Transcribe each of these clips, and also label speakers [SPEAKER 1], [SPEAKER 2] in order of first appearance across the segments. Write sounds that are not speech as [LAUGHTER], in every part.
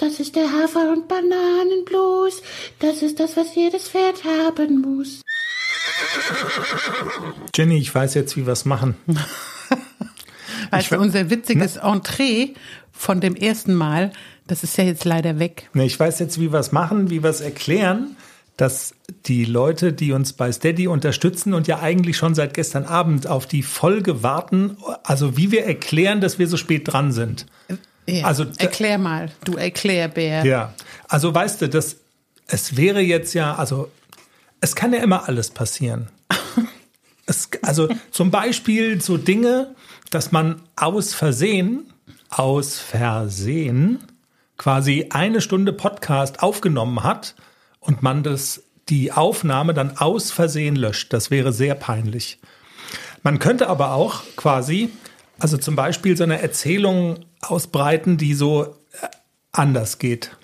[SPEAKER 1] Das ist der Hafer- und Bananenblues. Das ist das, was jedes Pferd haben muss.
[SPEAKER 2] Jenny, ich weiß jetzt, wie wir es machen. [LAUGHS]
[SPEAKER 3] Du, unser witziges Entree von dem ersten Mal, das ist ja jetzt leider weg.
[SPEAKER 2] Nee, ich weiß jetzt, wie wir es machen, wie wir es erklären, dass die Leute, die uns bei Steady unterstützen und ja eigentlich schon seit gestern Abend auf die Folge warten, also wie wir erklären, dass wir so spät dran sind.
[SPEAKER 3] Ja.
[SPEAKER 2] Also,
[SPEAKER 3] erklär mal, du Erklärbär.
[SPEAKER 2] Ja, also weißt du, das, es wäre jetzt ja, also es kann ja immer alles passieren. [LAUGHS] es, also zum Beispiel so Dinge, dass man aus Versehen, aus Versehen quasi eine Stunde Podcast aufgenommen hat und man das, die Aufnahme dann aus Versehen löscht. Das wäre sehr peinlich. Man könnte aber auch quasi, also zum Beispiel so eine Erzählung ausbreiten, die so äh, anders geht.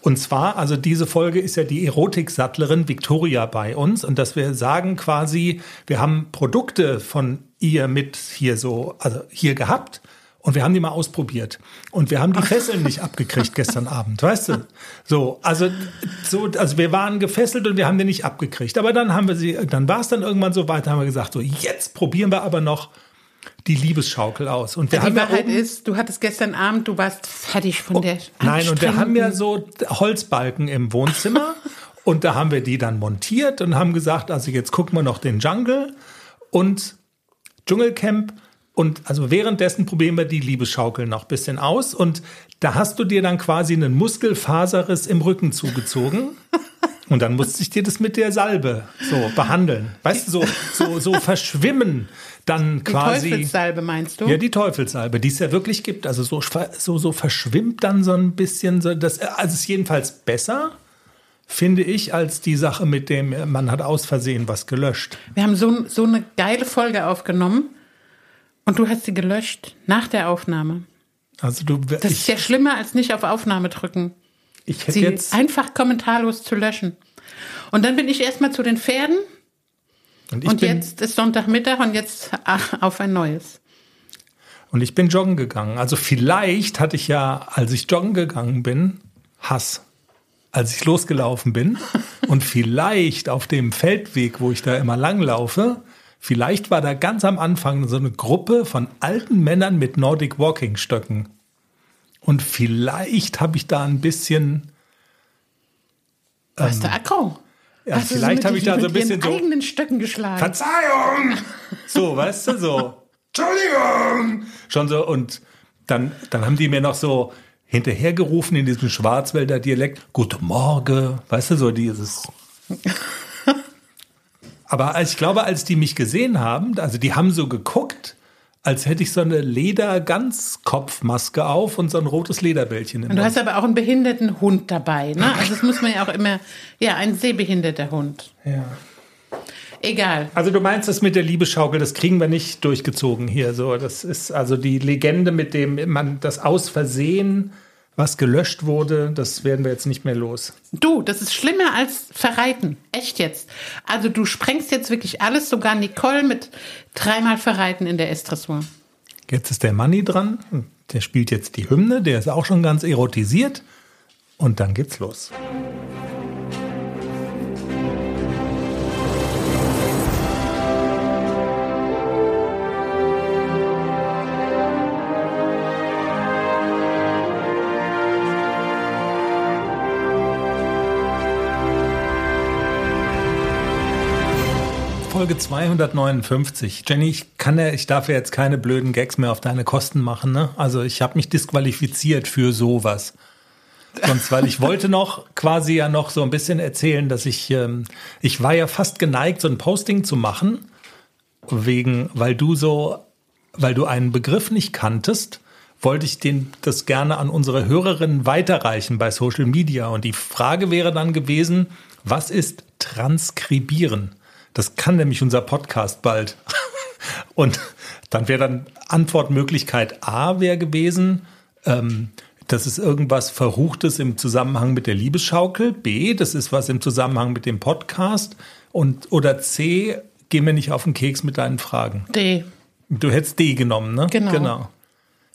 [SPEAKER 2] Und zwar, also diese Folge ist ja die Erotiksattlerin Victoria bei uns und dass wir sagen quasi, wir haben Produkte von ihr mit hier so, also hier gehabt und wir haben die mal ausprobiert. Und wir haben die Fesseln nicht abgekriegt gestern Abend, weißt du? So, also, so, also wir waren gefesselt und wir haben die nicht abgekriegt. Aber dann haben wir sie, dann war es dann irgendwann so weit, haben wir gesagt, so, jetzt probieren wir aber noch die Liebesschaukel aus. Und wir
[SPEAKER 3] Die
[SPEAKER 2] haben ja
[SPEAKER 3] Wahrheit
[SPEAKER 2] oben,
[SPEAKER 3] ist, du hattest gestern Abend, du warst fertig von der
[SPEAKER 2] Nein, und wir haben ja so Holzbalken im Wohnzimmer [LAUGHS] und da haben wir die dann montiert und haben gesagt, also jetzt gucken wir noch den Jungle und Dschungelcamp und also währenddessen probieren wir die Liebesschaukel noch ein bisschen aus und da hast du dir dann quasi einen Muskelfaserriss im Rücken zugezogen. [LAUGHS] Und dann musste ich dir das mit der Salbe so behandeln. Weißt du, so, so, so verschwimmen dann
[SPEAKER 3] Die
[SPEAKER 2] quasi.
[SPEAKER 3] Teufelssalbe meinst du?
[SPEAKER 2] Ja, die Teufelssalbe, die es ja wirklich gibt. Also so, so, so verschwimmt dann so ein bisschen. So das, also es ist jedenfalls besser, finde ich, als die Sache mit dem, man hat aus Versehen was gelöscht.
[SPEAKER 3] Wir haben so, so eine geile Folge aufgenommen und du hast sie gelöscht nach der Aufnahme.
[SPEAKER 2] Also du,
[SPEAKER 3] Das ist
[SPEAKER 2] ich,
[SPEAKER 3] ja schlimmer als nicht auf Aufnahme drücken.
[SPEAKER 2] ich hätte
[SPEAKER 3] Sie
[SPEAKER 2] jetzt,
[SPEAKER 3] einfach kommentarlos zu löschen. Und dann bin ich erstmal zu den Pferden
[SPEAKER 2] und
[SPEAKER 3] und jetzt ist Sonntagmittag und jetzt ach, auf ein neues.
[SPEAKER 2] und ich bin joggen gegangen. Also vielleicht hatte ich ja, als ich joggen gegangen bin, Hass. Als ich losgelaufen bin [LAUGHS] und vielleicht auf dem Feldweg, wo ich da immer langlaufe, vielleicht war da ganz am Anfang so eine Gruppe von alten Männern mit Nordic Walking Stöcken. Und vielleicht habe ich da ein bisschen,
[SPEAKER 3] Was der Akro?
[SPEAKER 2] Ja,
[SPEAKER 3] du
[SPEAKER 2] vielleicht
[SPEAKER 3] mit
[SPEAKER 2] habe ich da so ein bisschen so,
[SPEAKER 3] eigenen Stöcken geschlagen.
[SPEAKER 2] Verzeihung! So, weißt du, so, [LAUGHS] Entschuldigung! Schon so, und dann, dann haben die mir noch so hinterhergerufen in diesem Schwarzwälder Dialekt, Guten Morgen, weißt du, so dieses. [LAUGHS] Aber als, ich glaube, als die mich gesehen haben, also die haben so geguckt, als hätte ich so eine Leder-Ganzkopfmaske auf und so ein rotes Lederbällchen im
[SPEAKER 3] Und du
[SPEAKER 2] Mund.
[SPEAKER 3] hast aber auch einen behinderten Hund dabei, ne? Also das muss man ja auch immer, ja, ein sehbehinderter Hund.
[SPEAKER 2] Ja.
[SPEAKER 3] Egal.
[SPEAKER 2] Also du meinst das mit der Liebesschaukel, das kriegen wir nicht durchgezogen hier. So, das ist also die Legende, mit dem man das aus Versehen, was gelöscht wurde, das werden wir jetzt nicht mehr los.
[SPEAKER 3] Du, das ist schlimmer als Verreiten. Echt jetzt. Also du sprengst jetzt wirklich alles, sogar Nicole mit dreimal Verreiten in der S-Dressur.
[SPEAKER 2] Jetzt ist der Manni dran, der spielt jetzt die Hymne, der ist auch schon ganz erotisiert und dann geht's los. Folge 259. Jenny, ich kann ja, ich darf ja jetzt keine blöden Gags mehr auf deine Kosten machen, ne? Also ich habe mich disqualifiziert für sowas. Sonst, weil ich wollte noch quasi ja noch so ein bisschen erzählen, dass ich, ähm, ich war ja fast geneigt, so ein Posting zu machen, wegen, weil du so, weil du einen Begriff nicht kanntest, wollte ich den, das gerne an unsere Hörerinnen weiterreichen bei Social Media. Und die Frage wäre dann gewesen, was ist transkribieren? Das kann nämlich unser Podcast bald. [LAUGHS] Und dann wäre dann Antwortmöglichkeit A wäre gewesen, ähm, das ist irgendwas Verruchtes im Zusammenhang mit der Liebesschaukel. B, das ist was im Zusammenhang mit dem Podcast. Und, oder C, geh mir nicht auf den Keks mit deinen Fragen.
[SPEAKER 3] D.
[SPEAKER 2] Du hättest D genommen, ne?
[SPEAKER 3] Genau.
[SPEAKER 2] genau.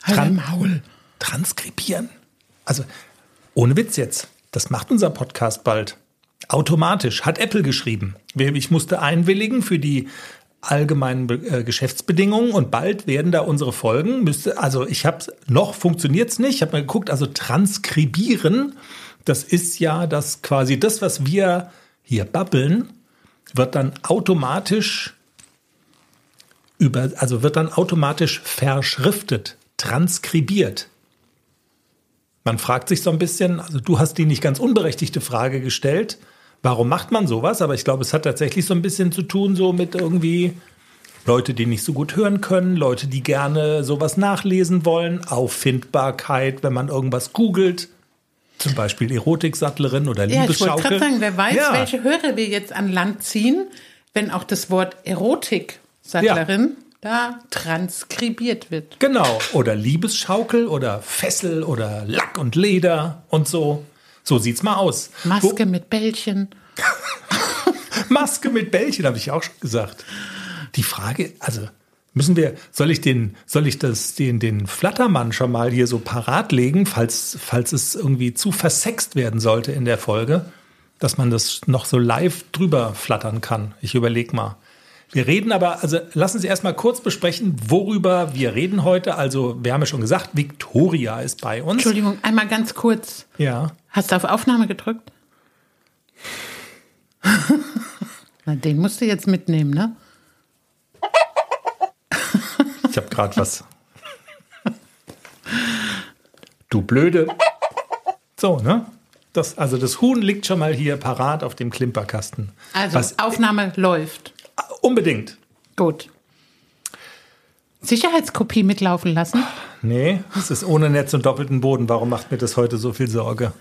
[SPEAKER 3] Halt
[SPEAKER 2] Tran-
[SPEAKER 3] Maul.
[SPEAKER 2] Transkribieren. Also Ohne Witz jetzt. Das macht unser Podcast bald. Automatisch. Hat Apple geschrieben. Ich musste einwilligen für die allgemeinen äh, Geschäftsbedingungen und bald werden da unsere Folgen. Müsste, also ich habe noch funktioniert's nicht. Ich habe mal geguckt, also transkribieren, das ist ja das quasi das, was wir hier babbeln, wird dann automatisch über, also wird dann automatisch verschriftet, transkribiert. Man fragt sich so ein bisschen, also du hast die nicht ganz unberechtigte Frage gestellt, warum macht man sowas? Aber ich glaube, es hat tatsächlich so ein bisschen zu tun, so mit irgendwie Leute, die nicht so gut hören können, Leute, die gerne sowas nachlesen wollen, Auffindbarkeit, wenn man irgendwas googelt. Zum Beispiel Erotiksattlerin oder
[SPEAKER 3] Ja, ich wollte
[SPEAKER 2] Liebesschaukel.
[SPEAKER 3] gerade sagen, wer weiß,
[SPEAKER 2] Ja.
[SPEAKER 3] welche Hörer wir jetzt an Land ziehen, wenn auch das Wort Erotik-Sattlerin da transkribiert wird.
[SPEAKER 2] Genau. Oder Liebesschaukel oder Fessel oder Lack und Leder und so. So sieht's mal aus.
[SPEAKER 3] Maske mit Bällchen.
[SPEAKER 2] Wo, [LAUGHS] Maske mit Bällchen, habe ich auch schon gesagt. Die Frage, also müssen wir, soll ich den, soll ich das, den, den Flattermann schon mal hier so parat legen, falls, falls es irgendwie zu versext werden sollte in der Folge, dass man das noch so live drüber flattern kann? Ich überlege mal. Wir reden aber, also lassen Sie erstmal kurz besprechen, worüber wir reden heute. Also, wir haben ja schon gesagt, Victoria ist bei uns.
[SPEAKER 3] Entschuldigung, einmal ganz kurz.
[SPEAKER 2] Ja.
[SPEAKER 3] Hast du auf Aufnahme gedrückt? [LAUGHS] Na, den musst du jetzt mitnehmen, ne?
[SPEAKER 2] Ich habe gerade was. Du blöde. So, ne? Das, also das Huhn liegt schon mal hier parat auf dem Klimperkasten.
[SPEAKER 3] Also,
[SPEAKER 2] Was,
[SPEAKER 3] Aufnahme läuft.
[SPEAKER 2] Unbedingt.
[SPEAKER 3] Gut. Sicherheitskopie mitlaufen lassen?
[SPEAKER 2] Nee, es ist ohne Netz und doppelten Boden. Warum macht mir das heute so viel Sorge?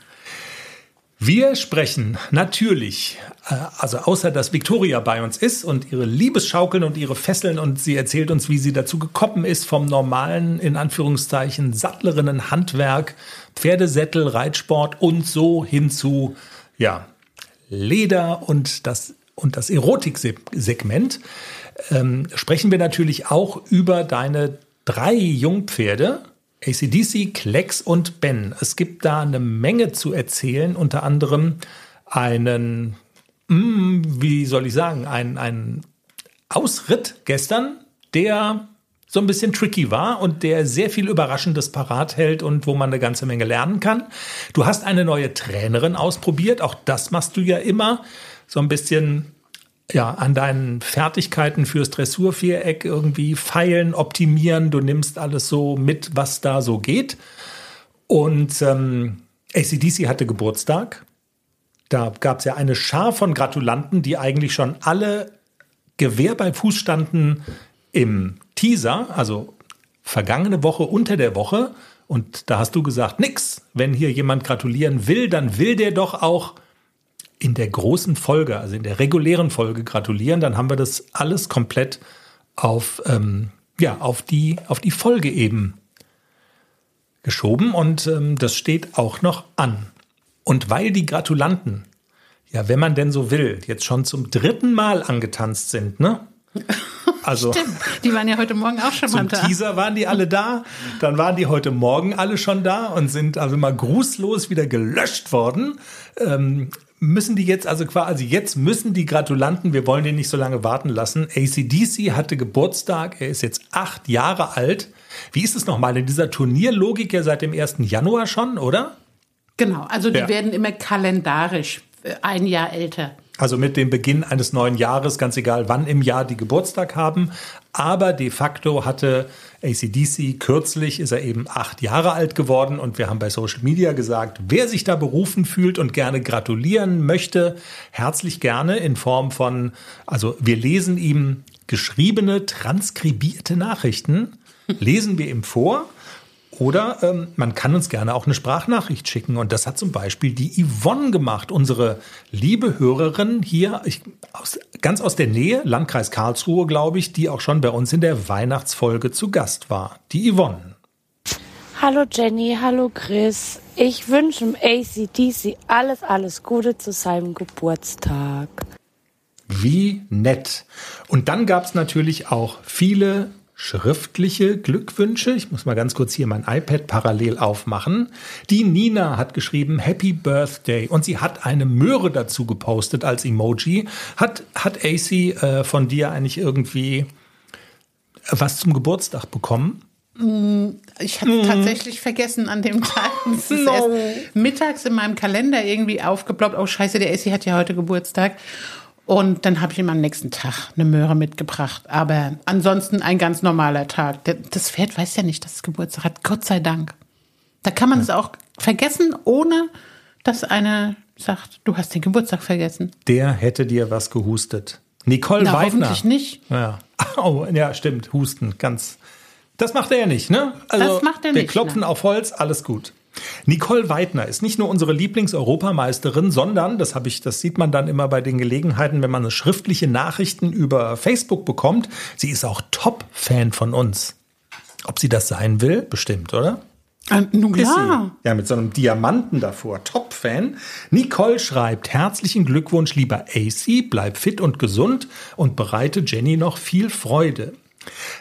[SPEAKER 2] Wir sprechen natürlich, äh, also außer dass Victoria bei uns ist und ihre Liebesschaukeln und ihre Fesseln und sie erzählt uns, wie sie dazu gekommen ist vom normalen, in Anführungszeichen, Sattlerinnen-Handwerk, Pferdesättel, Reitsport und so hin zu, ja, Leder und das, und das Erotiksegment. Ähm, sprechen wir natürlich auch über deine drei Jungpferde, ACDC, Klecks und Ben. Es gibt da eine Menge zu erzählen, unter anderem einen, mm, wie soll ich sagen, einen, einen Ausritt gestern, der so ein bisschen tricky war und der sehr viel Überraschendes parat hält und wo man eine ganze Menge lernen kann. Du hast eine neue Trainerin ausprobiert, auch das machst du ja immer, so ein bisschen ja, an deinen Fertigkeiten fürs Dressurviereck irgendwie feilen, optimieren. Du nimmst alles so mit, was da so geht. Und ähm, ACDC hatte Geburtstag. Da gab es ja eine Schar von Gratulanten, die eigentlich schon alle Gewehr bei Fuß standen im Teaser, also vergangene Woche unter der Woche. Und da hast du gesagt, nix. Wenn hier jemand gratulieren will, dann will der doch auch in der großen Folge, also in der regulären Folge gratulieren, dann haben wir das alles komplett auf, ähm, ja, auf, die, auf die Folge eben geschoben und ähm, das steht auch noch an. Und weil die Gratulanten, ja, wenn man denn so will, jetzt schon zum dritten Mal angetanzt sind, ne? [LAUGHS] Also
[SPEAKER 3] Stimmt. Die waren ja heute Morgen auch schon mal
[SPEAKER 2] zum
[SPEAKER 3] da.
[SPEAKER 2] Teaser waren die alle da, dann waren die heute Morgen alle schon da und sind also mal grußlos wieder gelöscht worden. Ähm, müssen die jetzt also quasi, also jetzt müssen die Gratulanten, wir wollen den nicht so lange warten lassen. ACDC hatte Geburtstag, er ist jetzt acht Jahre alt. Wie ist es nochmal in dieser Turnierlogik ja seit dem 1. Januar schon, oder?
[SPEAKER 3] Genau, also die
[SPEAKER 2] Ja.
[SPEAKER 3] werden immer kalendarisch äh, ein Jahr älter.
[SPEAKER 2] Also mit dem Beginn eines neuen Jahres, ganz egal wann im Jahr die Geburtstag haben. Aber de facto hatte ACDC kürzlich, ist er eben acht Jahre alt geworden und wir haben bei Social Media gesagt, wer sich da berufen fühlt und gerne gratulieren möchte, herzlich gerne in Form von, also wir lesen ihm geschriebene, transkribierte Nachrichten, lesen wir ihm vor. Oder ähm, man kann uns gerne auch eine Sprachnachricht schicken. Und das hat zum Beispiel die Yvonne gemacht, unsere liebe Hörerin hier, ich, aus, ganz aus der Nähe, Landkreis Karlsruhe, glaube ich, die auch schon bei uns in der Weihnachtsfolge zu Gast war. Die Yvonne.
[SPEAKER 4] Hallo Jenny, hallo Chris. Ich wünsche dem ACDC alles, alles Gute zu seinem Geburtstag.
[SPEAKER 2] Wie nett. Und dann gab es natürlich auch viele schriftliche Glückwünsche. Ich muss mal ganz kurz hier mein iPad parallel aufmachen. Die Nina hat geschrieben Happy Birthday und sie hat eine Möhre dazu gepostet als Emoji. Hat, hat AC äh, von dir eigentlich irgendwie was zum Geburtstag bekommen?
[SPEAKER 3] Ich hatte tatsächlich vergessen an dem Tag. Es ist erst mittags in meinem Kalender irgendwie aufgeploppt. Oh scheiße, der Essi hat ja heute Geburtstag. Und dann habe ich ihm am nächsten Tag eine Möhre mitgebracht. Aber ansonsten ein ganz normaler Tag. Das Pferd weiß ja nicht, dass es Geburtstag hat. Gott sei Dank. Da kann man es auch vergessen, ohne dass einer sagt, du hast den Geburtstag vergessen.
[SPEAKER 2] Der hätte dir was gehustet. Nicole
[SPEAKER 3] Na,
[SPEAKER 2] Weidner.
[SPEAKER 3] hoffentlich nicht.
[SPEAKER 2] Ja. Oh, ja, stimmt. Husten, ganz. Das macht er ja nicht, ne?
[SPEAKER 3] Das macht er
[SPEAKER 2] wir
[SPEAKER 3] nicht,
[SPEAKER 2] klopfen
[SPEAKER 3] ne?
[SPEAKER 2] auf Holz, alles gut. Nicole Weidner ist nicht nur unsere Lieblings-Europameisterin, sondern, das habe ich, das sieht man dann immer bei den Gelegenheiten, wenn man eine schriftliche Nachrichten über Facebook bekommt, sie ist auch Top-Fan von uns. Ob sie das sein will? Bestimmt, oder?
[SPEAKER 3] Ähm, nun klar.
[SPEAKER 2] Ja, mit so einem Diamanten davor. Top-Fan. Nicole schreibt, herzlichen Glückwunsch, lieber AC, bleib fit und gesund und bereite Jenny noch viel Freude.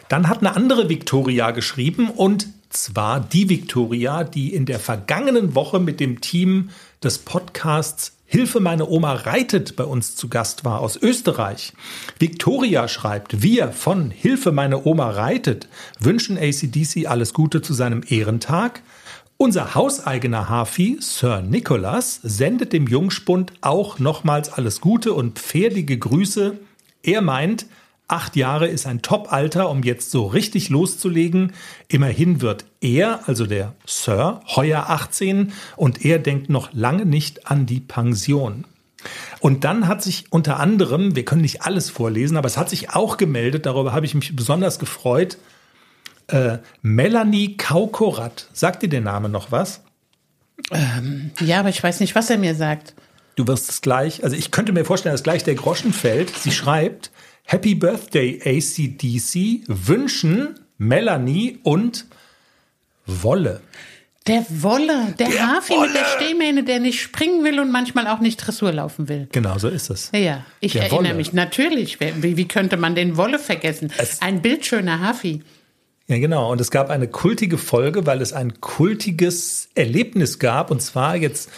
[SPEAKER 2] Dann hat eine andere Victoria geschrieben und zwar die Victoria, die in der vergangenen Woche mit dem Team des Podcasts Hilfe, meine Oma reitet bei uns zu Gast war aus Österreich. Victoria schreibt, wir von Hilfe, meine Oma reitet wünschen ACDC alles Gute zu seinem Ehrentag. Unser hauseigener Hafi, Sir Nicholas, sendet dem Jungspund auch nochmals alles Gute und pferdige Grüße. Er meint, acht Jahre ist ein Top-Alter, um jetzt so richtig loszulegen. Immerhin wird er, also der Sir, heuer 18 und er denkt noch lange nicht an die Pension. Und dann hat sich unter anderem, wir können nicht alles vorlesen, aber es hat sich auch gemeldet, darüber habe ich mich besonders gefreut, äh, Melanie Kaukorat. Sagt dir der Name noch was?
[SPEAKER 3] Ja, aber ich weiß nicht, was er mir sagt.
[SPEAKER 2] Du wirst es gleich, also ich könnte mir vorstellen, dass gleich der Groschen fällt. Sie schreibt, Happy Birthday ACDC, wünschen Melanie und Wolle.
[SPEAKER 3] Der Wolle, der,
[SPEAKER 2] Der
[SPEAKER 3] Hafi mit der
[SPEAKER 2] Wolle.
[SPEAKER 3] Stehmähne, der nicht springen will und manchmal auch nicht Dressur laufen will.
[SPEAKER 2] Genau so ist es.
[SPEAKER 3] Ja, ich
[SPEAKER 2] Der
[SPEAKER 3] erinnere
[SPEAKER 2] Wolle.
[SPEAKER 3] mich. Natürlich. Wie, wie könnte man den Wolle vergessen?
[SPEAKER 2] Es-
[SPEAKER 3] Ein bildschöner Hafi.
[SPEAKER 2] Ja, genau. Und es gab eine kultige Folge, weil es ein kultiges Erlebnis gab. Und zwar jetzt,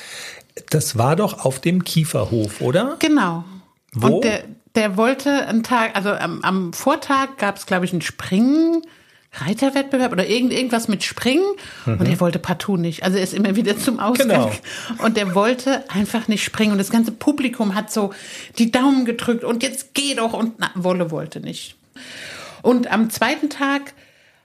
[SPEAKER 2] das war doch auf dem Kieferhof, oder?
[SPEAKER 3] Genau.
[SPEAKER 2] Wo?
[SPEAKER 3] Und der, der wollte einen Tag, also am, am Vortag gab es, glaube ich, einen Springen. Reiterwettbewerb oder irgend, irgendwas mit Springen und er wollte partout nicht. Also er ist immer wieder zum Ausgang
[SPEAKER 2] Genau.
[SPEAKER 3] und er wollte einfach nicht springen und das ganze Publikum hat so die Daumen gedrückt und jetzt geh doch und na, Wolle wollte nicht. Und am zweiten Tag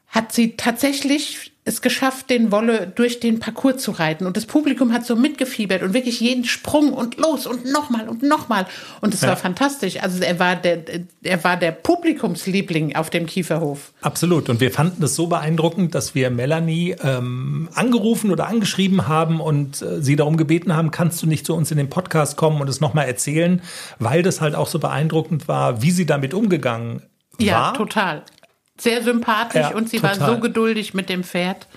[SPEAKER 3] hat sie tatsächlich es geschafft, den Wolle durch den Parcours zu reiten. Und das Publikum hat so mitgefiebert und wirklich jeden Sprung und los und nochmal und nochmal. Und es
[SPEAKER 2] Ja.
[SPEAKER 3] war fantastisch. Also er war der, er war der Publikumsliebling auf dem Kieferhof.
[SPEAKER 2] Absolut. Und wir fanden es so beeindruckend, dass wir Melanie ähm, angerufen oder angeschrieben haben und äh, sie darum gebeten haben, kannst du nicht zu uns in den Podcast kommen und es nochmal erzählen, weil das halt auch so beeindruckend war, wie sie damit umgegangen
[SPEAKER 3] Ja,
[SPEAKER 2] war.
[SPEAKER 3] total. Sehr sympathisch
[SPEAKER 2] Ja,
[SPEAKER 3] und sie war
[SPEAKER 2] total.
[SPEAKER 3] so geduldig mit dem Pferd.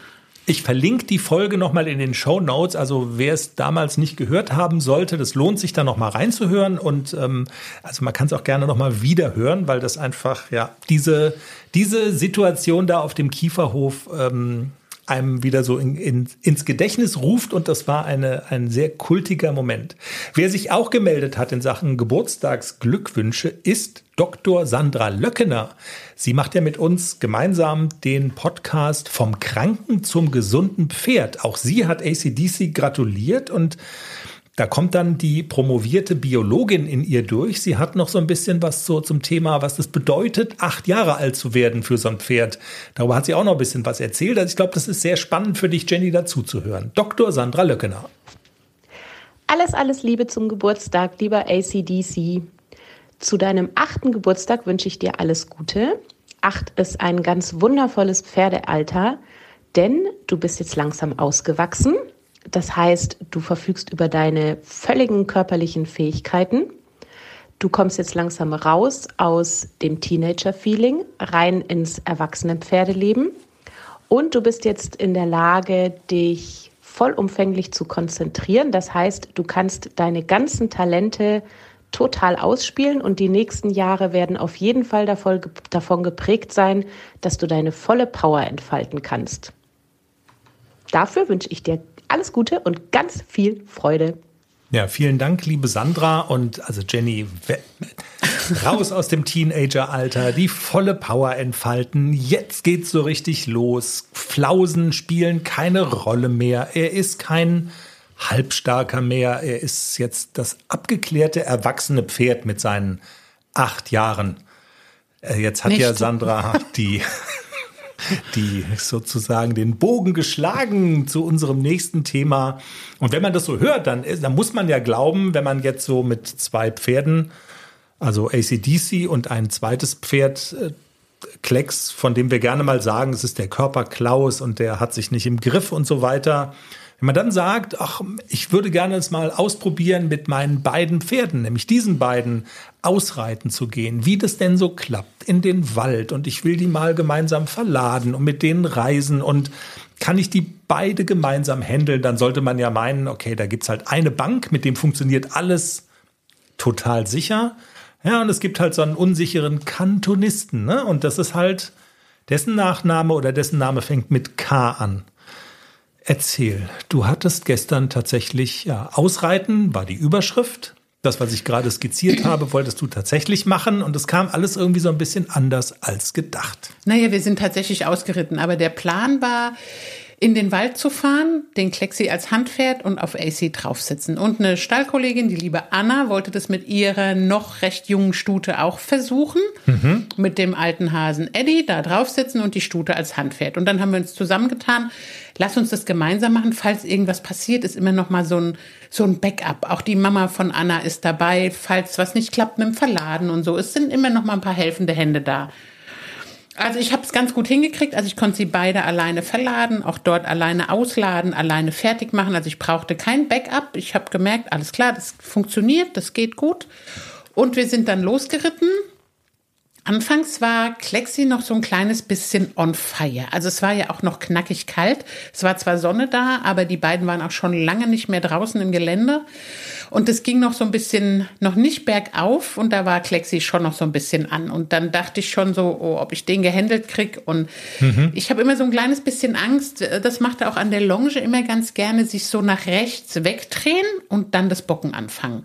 [SPEAKER 2] Ich verlinke die Folge nochmal in den Show Notes. Also wer es damals nicht gehört haben sollte, das lohnt sich da nochmal reinzuhören. Und ähm, also man kann es auch gerne nochmal wieder hören, weil das einfach, ja, diese, diese Situation da auf dem Kieferhof ähm, einem wieder so in, in, ins Gedächtnis ruft und das war eine, ein sehr kultiger Moment. Wer sich auch gemeldet hat in Sachen Geburtstagsglückwünsche ist Dr. Sandra Löckener. Sie macht ja mit uns gemeinsam den Podcast vom Kranken zum gesunden Pferd. Auch sie hat ACDC gratuliert und da kommt dann die promovierte Biologin in ihr durch. Sie hat noch so ein bisschen was so zum Thema, was es bedeutet, acht Jahre alt zu werden für so ein Pferd. Darüber hat sie auch noch ein bisschen was erzählt. Also ich glaube, das ist sehr spannend für dich, Jenny, dazu zu hören. Dr. Sandra Löckener.
[SPEAKER 5] Alles, alles Liebe zum Geburtstag, lieber ACDC. Zu deinem achten Geburtstag wünsche ich dir alles Gute. Acht ist ein ganz wundervolles Pferdealter, denn du bist jetzt langsam ausgewachsen. Das heißt, du verfügst über deine völligen körperlichen Fähigkeiten. Du kommst jetzt langsam raus aus dem Teenager-Feeling, rein ins Erwachsenen-Pferdeleben. Und du bist jetzt in der Lage, dich vollumfänglich zu konzentrieren. Das heißt, du kannst deine ganzen Talente total ausspielen und die nächsten Jahre werden auf jeden Fall davon, geprägt sein, dass du deine volle Power entfalten kannst. Dafür wünsche ich dir alles Gute und ganz viel Freude.
[SPEAKER 2] Ja, vielen Dank, liebe Sandra und also Jenny, raus aus dem Teenageralter, die volle Power entfalten. Jetzt geht's so richtig los. Flausen spielen keine Rolle mehr. Er ist kein halbstarker mehr. Er ist jetzt das abgeklärte, erwachsene Pferd mit seinen acht Jahren. Äh, jetzt hat Nicht. ja Sandra die [LAUGHS] die sozusagen den Bogen geschlagen zu unserem nächsten Thema. Und wenn man das so hört, dann, dann muss man ja glauben, wenn man jetzt so mit zwei Pferden, also ACDC und ein zweites Pferd, äh, Klecks, von dem wir gerne mal sagen, es ist der Körper Klaus und der hat sich nicht im Griff und so weiter. Wenn man dann sagt, ach, ich würde gerne es mal ausprobieren mit meinen beiden Pferden, nämlich diesen beiden ausreiten zu gehen, wie das denn so klappt in den Wald und ich will die mal gemeinsam verladen und mit denen reisen und kann ich die beide gemeinsam handeln, dann sollte man ja meinen, okay, da gibt's halt eine Bank, mit dem funktioniert alles total sicher. Ja, und es gibt halt so einen unsicheren Kantonisten, ne? Und das ist halt, dessen Nachname oder dessen Name fängt mit K an. Erzähl, du hattest gestern tatsächlich, ja, Ausreiten war die Überschrift. Das, was ich gerade skizziert habe, wolltest du tatsächlich machen und es kam alles irgendwie so ein bisschen anders als gedacht.
[SPEAKER 3] Naja, wir sind tatsächlich ausgeritten, aber der Plan war, in den Wald zu fahren, den Klexi als Handpferd und auf AC draufsitzen. Und eine Stallkollegin, die liebe Anna, wollte das mit ihrer noch recht jungen Stute auch versuchen. Mhm. Mit dem alten Hasen Eddie da draufsitzen und die Stute als Handpferd. Und dann haben wir uns zusammengetan, lass uns das gemeinsam machen. Falls irgendwas passiert, ist immer noch mal so ein, so ein Backup. Auch die Mama von Anna ist dabei, falls was nicht klappt mit dem Verladen und so. Es sind immer noch mal ein paar helfende Hände da. Also ich habe es ganz gut hingekriegt. Also ich konnte sie beide alleine verladen, auch dort alleine ausladen, alleine fertig machen. Also ich brauchte kein Backup. Ich habe gemerkt, alles klar, das funktioniert, das geht gut. Und wir sind dann losgeritten Anfangs war Klexi noch so ein kleines bisschen on fire. Also es war ja auch noch knackig kalt. Es war zwar Sonne da, aber die beiden waren auch schon lange nicht mehr draußen im Gelände. Und es ging noch so ein bisschen, noch nicht bergauf und da war Klexi schon noch so ein bisschen an. Und dann dachte ich schon so, oh, ob ich den gehandelt krieg. Und mhm. ich habe immer so ein kleines bisschen Angst. Das macht er auch an der Longe immer ganz gerne, sich so nach rechts wegdrehen und dann das Bocken anfangen.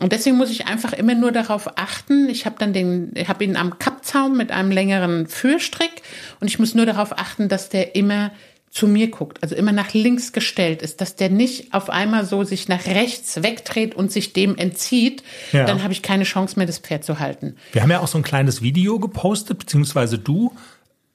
[SPEAKER 3] Und deswegen muss ich einfach immer nur darauf achten. Ich habe dann den, ich habe ihn am Kappzaum mit einem längeren Führstrick und ich muss nur darauf achten, dass der immer zu mir guckt, also immer nach links gestellt ist, dass der nicht auf einmal so sich nach rechts wegdreht und sich dem entzieht, ja. dann habe ich keine Chance mehr, das Pferd zu halten.
[SPEAKER 2] Wir haben ja auch so ein kleines Video gepostet, beziehungsweise du,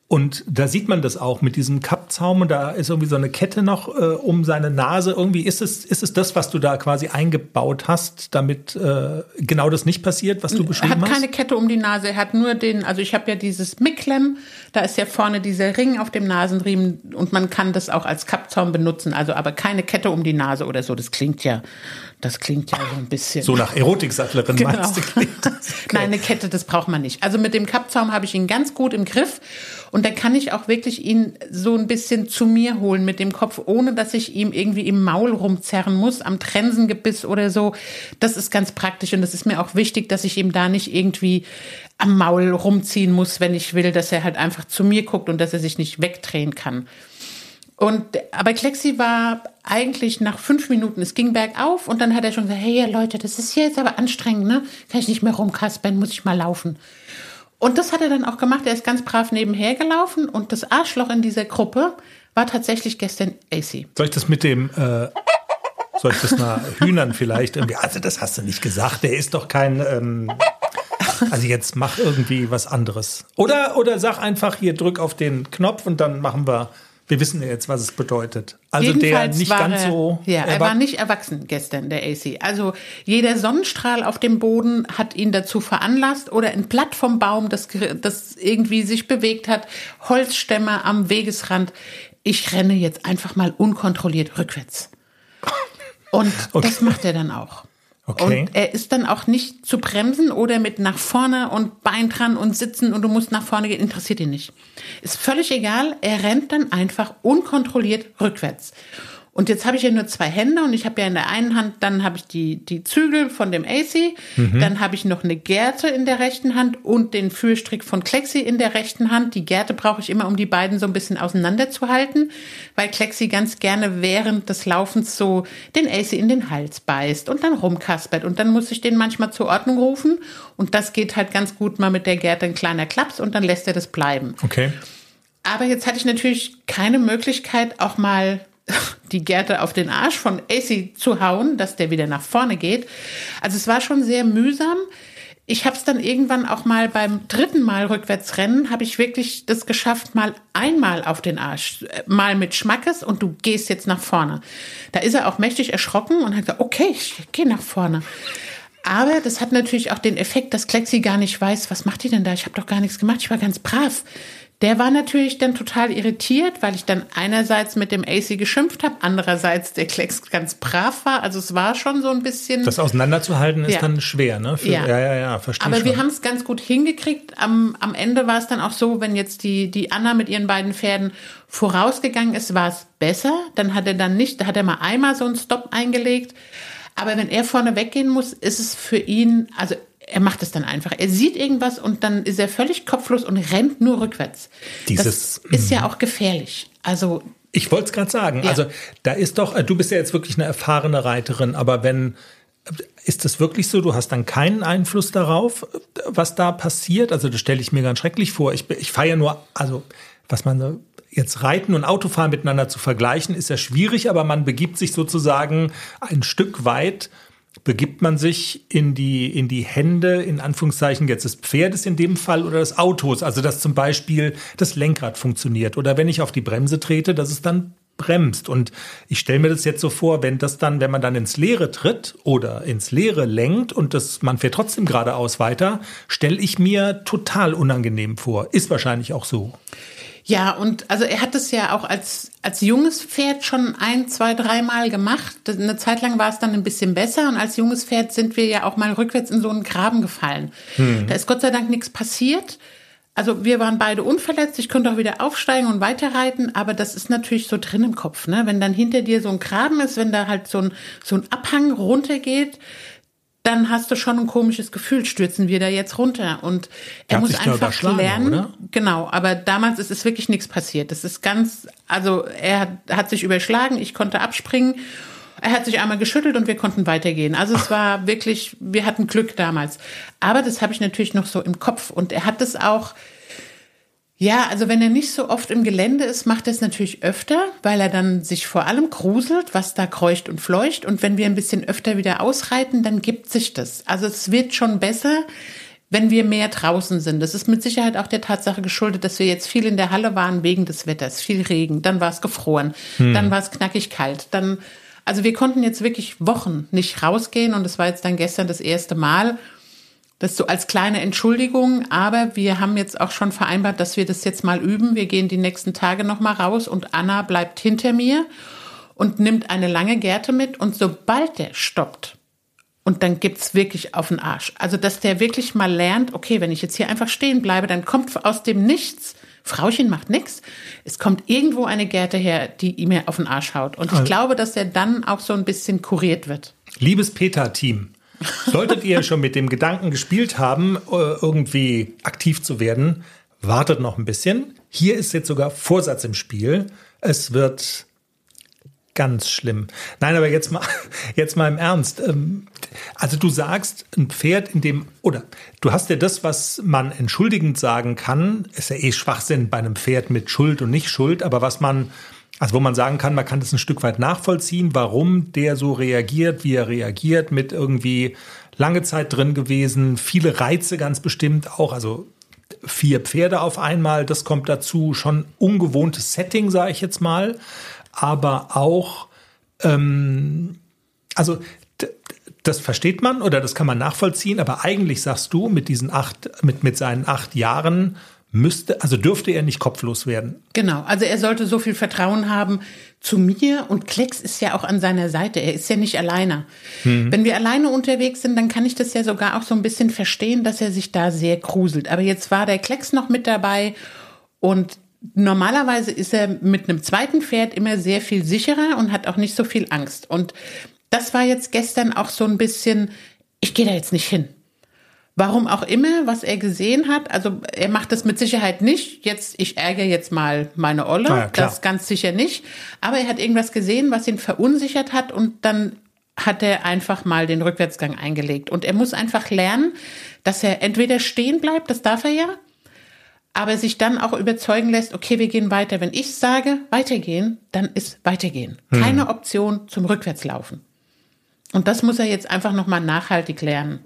[SPEAKER 2] und da sieht man das auch mit diesem Kappzaum und da ist irgendwie so eine Kette noch äh, um seine Nase. Irgendwie ist es, ist es das, was du da quasi eingebaut hast, damit äh, genau das nicht passiert, was du beschrieben hast?
[SPEAKER 3] Er hat keine Kette um die Nase, er hat nur den, also ich habe ja dieses Micklem, da ist ja vorne dieser Ring auf dem Nasenriemen und man kann das auch als Kappzaum benutzen, also aber keine Kette um die Nase oder so. Das klingt ja das klingt ja so ein bisschen.
[SPEAKER 2] So nach Erotiksattlerin genau. meinst du? [LAUGHS]
[SPEAKER 3] Okay. Nein, eine Kette, das braucht man nicht. Also mit dem Kappzaum habe ich ihn ganz gut im Griff und da kann ich auch wirklich ihn so ein bisschen zu mir holen mit dem Kopf, ohne dass ich ihm irgendwie im Maul rumzerren muss, am Trensengebiss oder so. Das ist ganz praktisch und das ist mir auch wichtig, dass ich ihm da nicht irgendwie am Maul rumziehen muss, wenn ich will, dass er halt einfach zu mir guckt und dass er sich nicht wegdrehen kann. Und aber Klexi war eigentlich nach fünf Minuten, es ging bergauf und dann hat er schon gesagt, hey Leute, das ist jetzt aber anstrengend, ne? Kann ich nicht mehr rumkaspern, muss ich mal laufen. Und das hat er dann auch gemacht. Er ist ganz brav nebenher gelaufen und das Arschloch in dieser Gruppe war tatsächlich gestern AC.
[SPEAKER 2] Soll ich das mit dem äh, soll ich das nach Hühnern vielleicht irgendwie? Also das hast du nicht gesagt. Der ist doch kein ähm, also jetzt mach irgendwie was anderes. Oder oder sag einfach hier drück auf den Knopf und dann machen wir wir wissen ja jetzt, was es bedeutet. Also Jedenfalls der nicht ganz
[SPEAKER 3] er,
[SPEAKER 2] so.
[SPEAKER 3] Ja, er war nicht erwachsen gestern, der AC. Also jeder Sonnenstrahl auf dem Boden hat ihn dazu veranlasst oder ein Blatt vom Baum, das, das irgendwie sich bewegt hat, Holzstämme am Wegesrand. Ich renne jetzt einfach mal unkontrolliert rückwärts. Und [LAUGHS] okay. das macht er dann auch. Okay. Und er ist dann auch nicht zu bremsen oder mit nach vorne und Bein dran und sitzen und du musst nach vorne gehen, interessiert ihn nicht. Ist völlig egal, er rennt dann einfach unkontrolliert rückwärts. Und jetzt habe ich ja nur zwei Hände und ich habe ja in der einen Hand, dann habe ich die, die Zügel von dem AC, mhm. dann habe ich noch eine Gerte in der rechten Hand und den Fühlstrick von Klexi in der rechten Hand. Die Gerte brauche ich immer, um die beiden so ein bisschen auseinanderzuhalten, weil Klexi ganz gerne während des Laufens so den AC in den Hals beißt und dann rumkaspert und dann muss ich den manchmal zur Ordnung rufen und das geht halt ganz gut mal mit der Gerte ein kleiner Klaps und dann lässt er das bleiben.
[SPEAKER 2] Okay.
[SPEAKER 3] Aber jetzt hatte ich natürlich keine Möglichkeit, auch mal die Gerte auf den Arsch von AC zu hauen, dass der wieder nach vorne geht. Also es war schon sehr mühsam. Ich habe es dann irgendwann auch mal beim dritten Mal rückwärts rennen, habe ich wirklich das geschafft, mal einmal auf den Arsch, äh, mal mit Schmackes und du gehst jetzt nach vorne. Da ist er auch mächtig erschrocken und hat gesagt, okay, ich gehe nach vorne. Aber das hat natürlich auch den Effekt, dass Klexi gar nicht weiß, was macht die denn da? Ich habe doch gar nichts gemacht, ich war ganz brav. Der war natürlich dann total irritiert, weil ich dann einerseits mit dem AC geschimpft habe, andererseits der Klecks ganz brav war. Also es war schon so ein bisschen.
[SPEAKER 2] Das auseinanderzuhalten ist ja. dann schwer, ne?
[SPEAKER 3] Für, ja. ja, ja, ja, verstehe Aber schon. wir haben es ganz gut hingekriegt. Am, am Ende war es dann auch so, wenn jetzt die, die Anna mit ihren beiden Pferden vorausgegangen ist, war es besser. Dann hat er dann nicht, da hat er mal einmal so einen Stop eingelegt. Aber wenn er vorne weggehen muss, ist es für ihn, also er macht es dann einfach. Er sieht irgendwas und dann ist er völlig kopflos und rennt nur rückwärts. Dieses, das ist ja auch gefährlich. Also
[SPEAKER 2] ich wollte es gerade sagen. Ja. Also da ist doch, du bist ja jetzt wirklich eine erfahrene Reiterin, aber wenn ist das wirklich so? Du hast dann keinen Einfluss darauf, was da passiert? Also das stelle ich mir ganz schrecklich vor. Ich, ich fahre ja nur, also was man jetzt Reiten und Autofahren miteinander zu vergleichen, ist ja schwierig, aber man begibt sich sozusagen ein Stück weit begibt man sich in die, in die Hände, in Anführungszeichen jetzt des Pferdes in dem Fall oder des Autos. Also, dass zum Beispiel das Lenkrad funktioniert oder wenn ich auf die Bremse trete, dass es dann bremst. Und ich stelle mir das jetzt so vor, wenn das dann, wenn man dann ins Leere tritt oder ins Leere lenkt und das, man fährt trotzdem geradeaus weiter, stelle ich mir total unangenehm vor. Ist wahrscheinlich auch so.
[SPEAKER 3] Ja, und also er hat es ja auch als, als junges Pferd schon ein, zwei, dreimal gemacht. Eine Zeit lang war es dann ein bisschen besser und als junges Pferd sind wir ja auch mal rückwärts in so einen Graben gefallen. Hm. Da ist Gott sei Dank nichts passiert. Also wir waren beide unverletzt, ich konnte auch wieder aufsteigen und weiterreiten, aber das ist natürlich so drin im Kopf, ne? Wenn dann hinter dir so ein Graben ist, wenn da halt so ein, so ein Abhang runtergeht, dann hast du schon ein komisches Gefühl, stürzen wir da jetzt runter. Und er muss einfach lernen. Oder? Genau, aber damals ist es wirklich nichts passiert. Das ist ganz, also er hat, hat sich überschlagen, ich konnte abspringen. Er hat sich einmal geschüttelt und wir konnten weitergehen. Also es war wirklich, wir hatten Glück damals. Aber das habe ich natürlich noch so im Kopf. Und er hat es auch, ja, also wenn er nicht so oft im Gelände ist, macht er es natürlich öfter, weil er dann sich vor allem gruselt, was da kreucht und fleucht. Und wenn wir ein bisschen öfter wieder ausreiten, dann gibt sich das. Also es wird schon besser, wenn wir mehr draußen sind. Das ist mit Sicherheit auch der Tatsache geschuldet, dass wir jetzt viel in der Halle waren wegen des Wetters. Viel Regen, dann war es gefroren, hm. dann war es knackig kalt, dann, also wir konnten jetzt wirklich Wochen nicht rausgehen und es war jetzt dann gestern das erste Mal. Das so als kleine Entschuldigung, aber wir haben jetzt auch schon vereinbart, dass wir das jetzt mal üben. Wir gehen die nächsten Tage noch mal raus und Anna bleibt hinter mir und nimmt eine lange Gerte mit und sobald der stoppt und dann gibt's wirklich auf den Arsch. Also, dass der wirklich mal lernt, okay, wenn ich jetzt hier einfach stehen bleibe, dann kommt aus dem Nichts Frauchen macht nichts. Es kommt irgendwo eine Gerte her, die ihm auf den Arsch haut. Und ich also, glaube, dass er dann auch so ein bisschen kuriert wird.
[SPEAKER 2] Liebes Peter-Team, Solltet ihr schon mit dem Gedanken gespielt haben, äh, irgendwie aktiv zu werden, wartet noch ein bisschen. Hier ist jetzt sogar Vorsatz im Spiel. Es wird ganz schlimm. Nein, aber jetzt mal, [LAUGHS] jetzt mal im Ernst. Ähm, also du sagst, ein Pferd in dem, oder du hast ja das, was man entschuldigend sagen kann, ist ja eh Schwachsinn bei einem Pferd mit Schuld und nicht Schuld, aber was man also wo man sagen kann, man kann das ein Stück weit nachvollziehen, warum der so reagiert, wie er reagiert, mit irgendwie lange Zeit drin gewesen, viele Reize ganz bestimmt auch, also vier Pferde auf einmal, das kommt dazu, schon ungewohntes Setting, sage ich jetzt mal, aber auch, ähm, also das versteht man oder das kann man nachvollziehen, aber eigentlich sagst du mit diesen acht, mit, mit seinen acht Jahren, müsste, also dürfte er nicht kopflos werden.
[SPEAKER 3] Genau, also er sollte so viel Vertrauen haben zu mir und Klecks ist ja auch an seiner Seite. Er ist ja nicht alleine. Mhm. Wenn wir alleine unterwegs sind, dann kann ich das ja sogar auch so ein bisschen verstehen, dass er sich da sehr gruselt. Aber jetzt war der Klecks noch mit dabei und normalerweise ist er mit einem zweiten Pferd immer sehr viel sicherer und hat auch nicht so viel Angst. Und das war jetzt gestern auch so ein bisschen, ich gehe da jetzt nicht hin. Warum auch immer, was er gesehen hat, also er macht das mit Sicherheit nicht. Jetzt, ich ärgere jetzt mal meine Olle,
[SPEAKER 2] ja,
[SPEAKER 3] das ganz sicher nicht. Aber er hat irgendwas gesehen, was ihn verunsichert hat und dann hat er einfach mal den Rückwärtsgang eingelegt. Und er muss einfach lernen, dass er entweder stehen bleibt, das darf er ja, aber sich dann auch überzeugen lässt, okay, wir gehen weiter. Wenn ich sage, weitergehen, dann ist weitergehen. Keine Option zum Rückwärtslaufen. Und das muss er jetzt einfach nochmal nachhaltig lernen.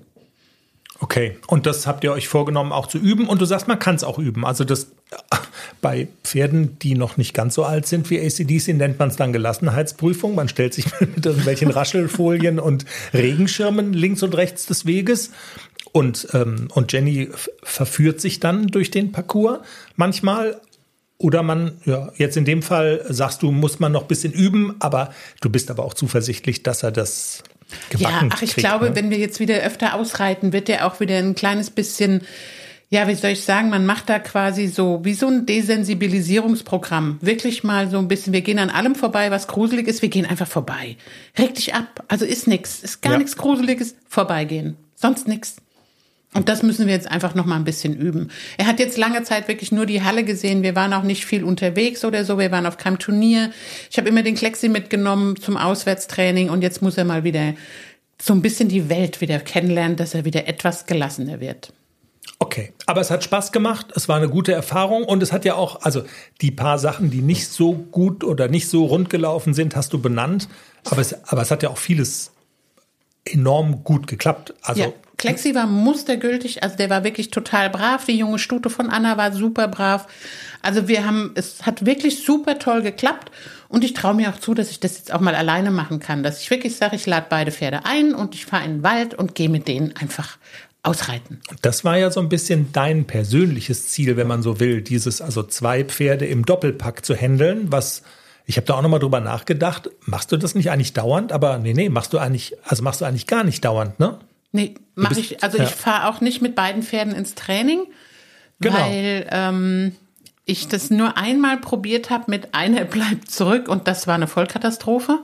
[SPEAKER 2] Okay, und das habt ihr euch vorgenommen auch zu üben und du sagst, man kann es auch üben. Also das [LAUGHS] bei Pferden, die noch nicht ganz so alt sind wie ACDC, nennt man es dann Gelassenheitsprüfung. Man stellt sich [LAUGHS] mit irgendwelchen Raschelfolien und Regenschirmen links und rechts des Weges und, ähm, und Jenny verführt sich dann durch den Parcours manchmal. Oder man, ja, jetzt in dem Fall sagst du, muss man noch ein bisschen üben, aber du bist aber auch zuversichtlich, dass er das
[SPEAKER 3] Ja, ach, ich
[SPEAKER 2] kriegt,
[SPEAKER 3] glaube,
[SPEAKER 2] ne?
[SPEAKER 3] wenn wir jetzt wieder öfter ausreiten, wird er auch wieder ein kleines bisschen, ja, wie soll ich sagen, man macht da quasi so wie so ein Desensibilisierungsprogramm. Wirklich mal so ein bisschen, wir gehen an allem vorbei, was gruselig ist, wir gehen einfach vorbei. Reg dich ab. Also ist nix, ist gar
[SPEAKER 2] Ja.
[SPEAKER 3] nichts Gruseliges, vorbeigehen. Sonst nix. Und das müssen wir jetzt einfach noch mal ein bisschen üben. Er hat jetzt lange Zeit wirklich nur die Halle gesehen. Wir waren auch nicht viel unterwegs oder so. Wir waren auf keinem Turnier. Ich habe immer den Klexi mitgenommen zum Auswärtstraining und jetzt muss er mal wieder so ein bisschen die Welt wieder kennenlernen, dass er wieder etwas gelassener wird.
[SPEAKER 2] Okay, aber es hat Spaß gemacht, es war eine gute Erfahrung und es hat ja auch, also die paar Sachen, die nicht so gut oder nicht so rund gelaufen sind, hast du benannt, aber es, aber es hat ja auch vieles enorm gut geklappt. Also
[SPEAKER 3] Ja, Klexi war mustergültig, also der war wirklich total brav. Die junge Stute von Anna war super brav. Also wir haben, es hat wirklich super toll geklappt und ich traue mir auch zu, dass ich das jetzt auch mal alleine machen kann, dass ich wirklich sage, ich lade beide Pferde ein und ich fahre in den Wald und gehe mit denen einfach ausreiten.
[SPEAKER 2] das war ja so ein bisschen dein persönliches Ziel, wenn man so will, dieses also zwei Pferde im Doppelpack zu handeln, was ich habe da auch noch mal drüber nachgedacht. Machst du das nicht eigentlich dauernd? Aber nee, nee, machst du eigentlich, also machst du eigentlich gar nicht dauernd, ne?
[SPEAKER 3] Nee, mache ich, also
[SPEAKER 2] ja.
[SPEAKER 3] ich fahre auch nicht mit beiden Pferden ins Training,
[SPEAKER 2] Genau.
[SPEAKER 3] weil ähm, ich das nur einmal probiert habe mit einer [LAUGHS] bleibt zurück und das war eine Vollkatastrophe.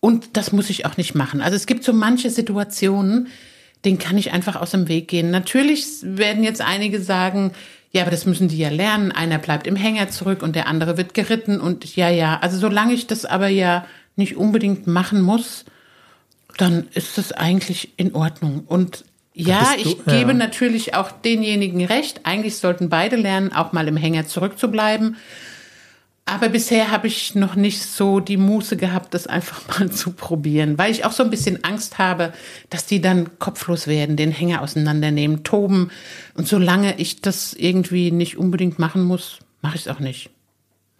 [SPEAKER 3] Und das muss ich auch nicht machen. Also es gibt so manche Situationen, denen kann ich einfach aus dem Weg gehen. Natürlich werden jetzt einige sagen, ja, aber das müssen die ja lernen. Einer bleibt im Hänger zurück und der andere wird geritten und ja, ja. Also solange ich das aber ja nicht unbedingt machen muss, dann ist das eigentlich in Ordnung. Und ja,
[SPEAKER 2] du-
[SPEAKER 3] ich gebe
[SPEAKER 2] ja.
[SPEAKER 3] natürlich auch denjenigen recht. Eigentlich sollten beide lernen, auch mal im Hänger zurückzubleiben. Aber bisher habe ich noch nicht so die Muße gehabt, das einfach [LAUGHS] mal zu probieren, weil ich auch so ein bisschen Angst habe, dass die dann kopflos werden, den Hänger auseinandernehmen, toben. Und solange ich das irgendwie nicht unbedingt machen muss, mache ich es auch nicht.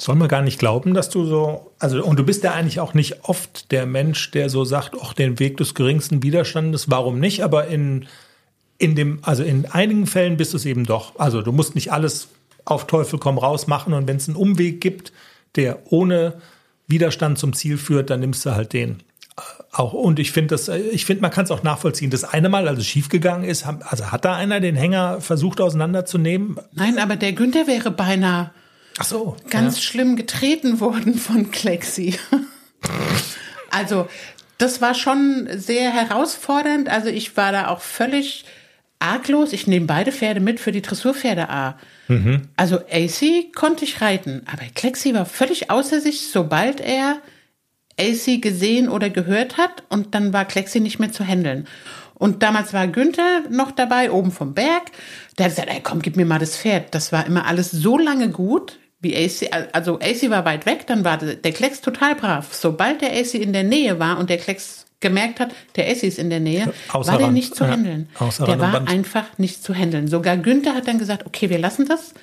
[SPEAKER 2] Soll man gar nicht glauben, dass du so, also, und du bist ja eigentlich auch nicht oft der Mensch, der so sagt, ach, den Weg des geringsten Widerstandes, warum nicht? Aber in, in dem, also in einigen Fällen bist du es eben doch. Also du musst nicht alles auf Teufel komm raus machen und wenn es einen Umweg gibt, der ohne Widerstand zum Ziel führt, dann nimmst du halt den. Äh, Auch, und ich finde das, äh, ich finde, man kann es auch nachvollziehen. Das eine Mal, als es schiefgegangen ist, also hat da einer den Hänger versucht auseinanderzunehmen?
[SPEAKER 3] Nein, aber der Günther wäre beinahe
[SPEAKER 2] Ach so.
[SPEAKER 3] ganz schlimm getreten worden von Klexi. also, das war schon sehr herausfordernd. Also, ich war da auch völlig arglos. Ich nehme beide Pferde mit für die Dressurpferde A. Also, AC konnte ich reiten, aber Klexi war völlig außer sich, sobald er AC gesehen oder gehört hat und dann war Klexi nicht mehr zu handeln. Und damals war Günther noch dabei, oben vom Berg. Der hat gesagt, ey, komm, gib mir mal das Pferd. Das war immer alles so lange gut, wie AC, also AC war weit weg, dann war der Klecks total brav. Sobald der AC in der Nähe war und der Klecks gemerkt hat, der AC ist in der Nähe,
[SPEAKER 2] Außer
[SPEAKER 3] war der
[SPEAKER 2] Rand,
[SPEAKER 3] nicht zu
[SPEAKER 2] ja.
[SPEAKER 3] handeln.
[SPEAKER 2] Außer
[SPEAKER 3] Der war
[SPEAKER 2] Band.
[SPEAKER 3] einfach nicht zu handeln. Sogar Günther hat dann gesagt, okay, wir lassen das,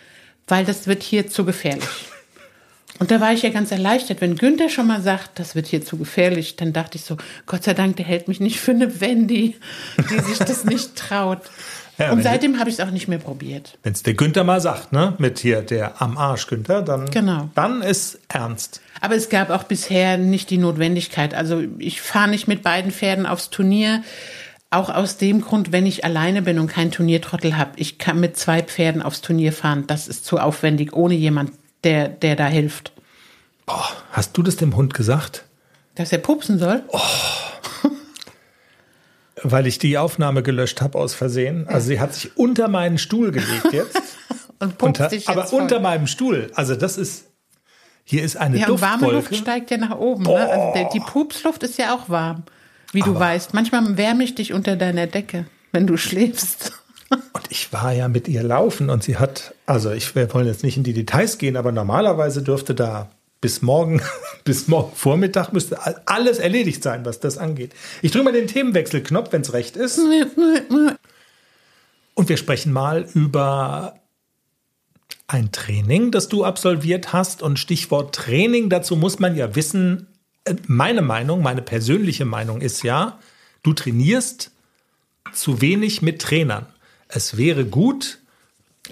[SPEAKER 3] weil das wird hier zu gefährlich. Und da war ich ja ganz erleichtert. Wenn Günther schon mal sagt, das wird hier zu gefährlich, dann dachte ich so, Gott sei Dank, der hält mich nicht für eine Wendy, die sich das nicht traut.
[SPEAKER 2] Ja,
[SPEAKER 3] Und seitdem habe ich es auch nicht mehr probiert.
[SPEAKER 2] Wenn es der Günther mal sagt, ne, mit hier der am Arsch Günther, dann,
[SPEAKER 3] Genau.
[SPEAKER 2] dann ist ernst.
[SPEAKER 3] Aber es gab auch bisher nicht die Notwendigkeit. Also ich fahre nicht mit beiden Pferden aufs Turnier. Auch aus dem Grund, wenn ich alleine bin und keinen Turniertrottel habe. Ich kann mit zwei Pferden aufs Turnier fahren. Das ist zu aufwendig, ohne jemand, der, der da hilft.
[SPEAKER 2] Boah, hast du das dem Hund gesagt?
[SPEAKER 3] Dass er pupsen soll?
[SPEAKER 2] Weil ich die Aufnahme gelöscht habe aus Versehen. Also sie hat sich unter meinen Stuhl gelegt jetzt. [LAUGHS]
[SPEAKER 3] Und pupst
[SPEAKER 2] unter,
[SPEAKER 3] sich jetzt
[SPEAKER 2] aber
[SPEAKER 3] voll.
[SPEAKER 2] unter meinem Stuhl. Also das ist, hier ist eine
[SPEAKER 3] Ja, und warme
[SPEAKER 2] Duftwolke.
[SPEAKER 3] Luft steigt ja nach oben. Ne? Also der, die Pupsluft ist ja auch warm, wie du weißt. Manchmal wärme ich dich unter deiner Decke, wenn du schläfst. [LAUGHS]
[SPEAKER 2] Und ich war ja mit ihr laufen und sie hat, also ich wir wollen jetzt nicht in die Details gehen, aber normalerweise dürfte da bis morgen, [LAUGHS] bis morgen Vormittag müsste alles erledigt sein, was das angeht. Ich drücke mal den Themenwechselknopf, wenn es recht ist. Und wir sprechen mal über ein Training, das du absolviert hast. Und Stichwort Training, dazu muss man ja wissen, äh, meine Meinung, meine persönliche Meinung ist ja, du trainierst zu wenig mit Trainern. Es wäre gut,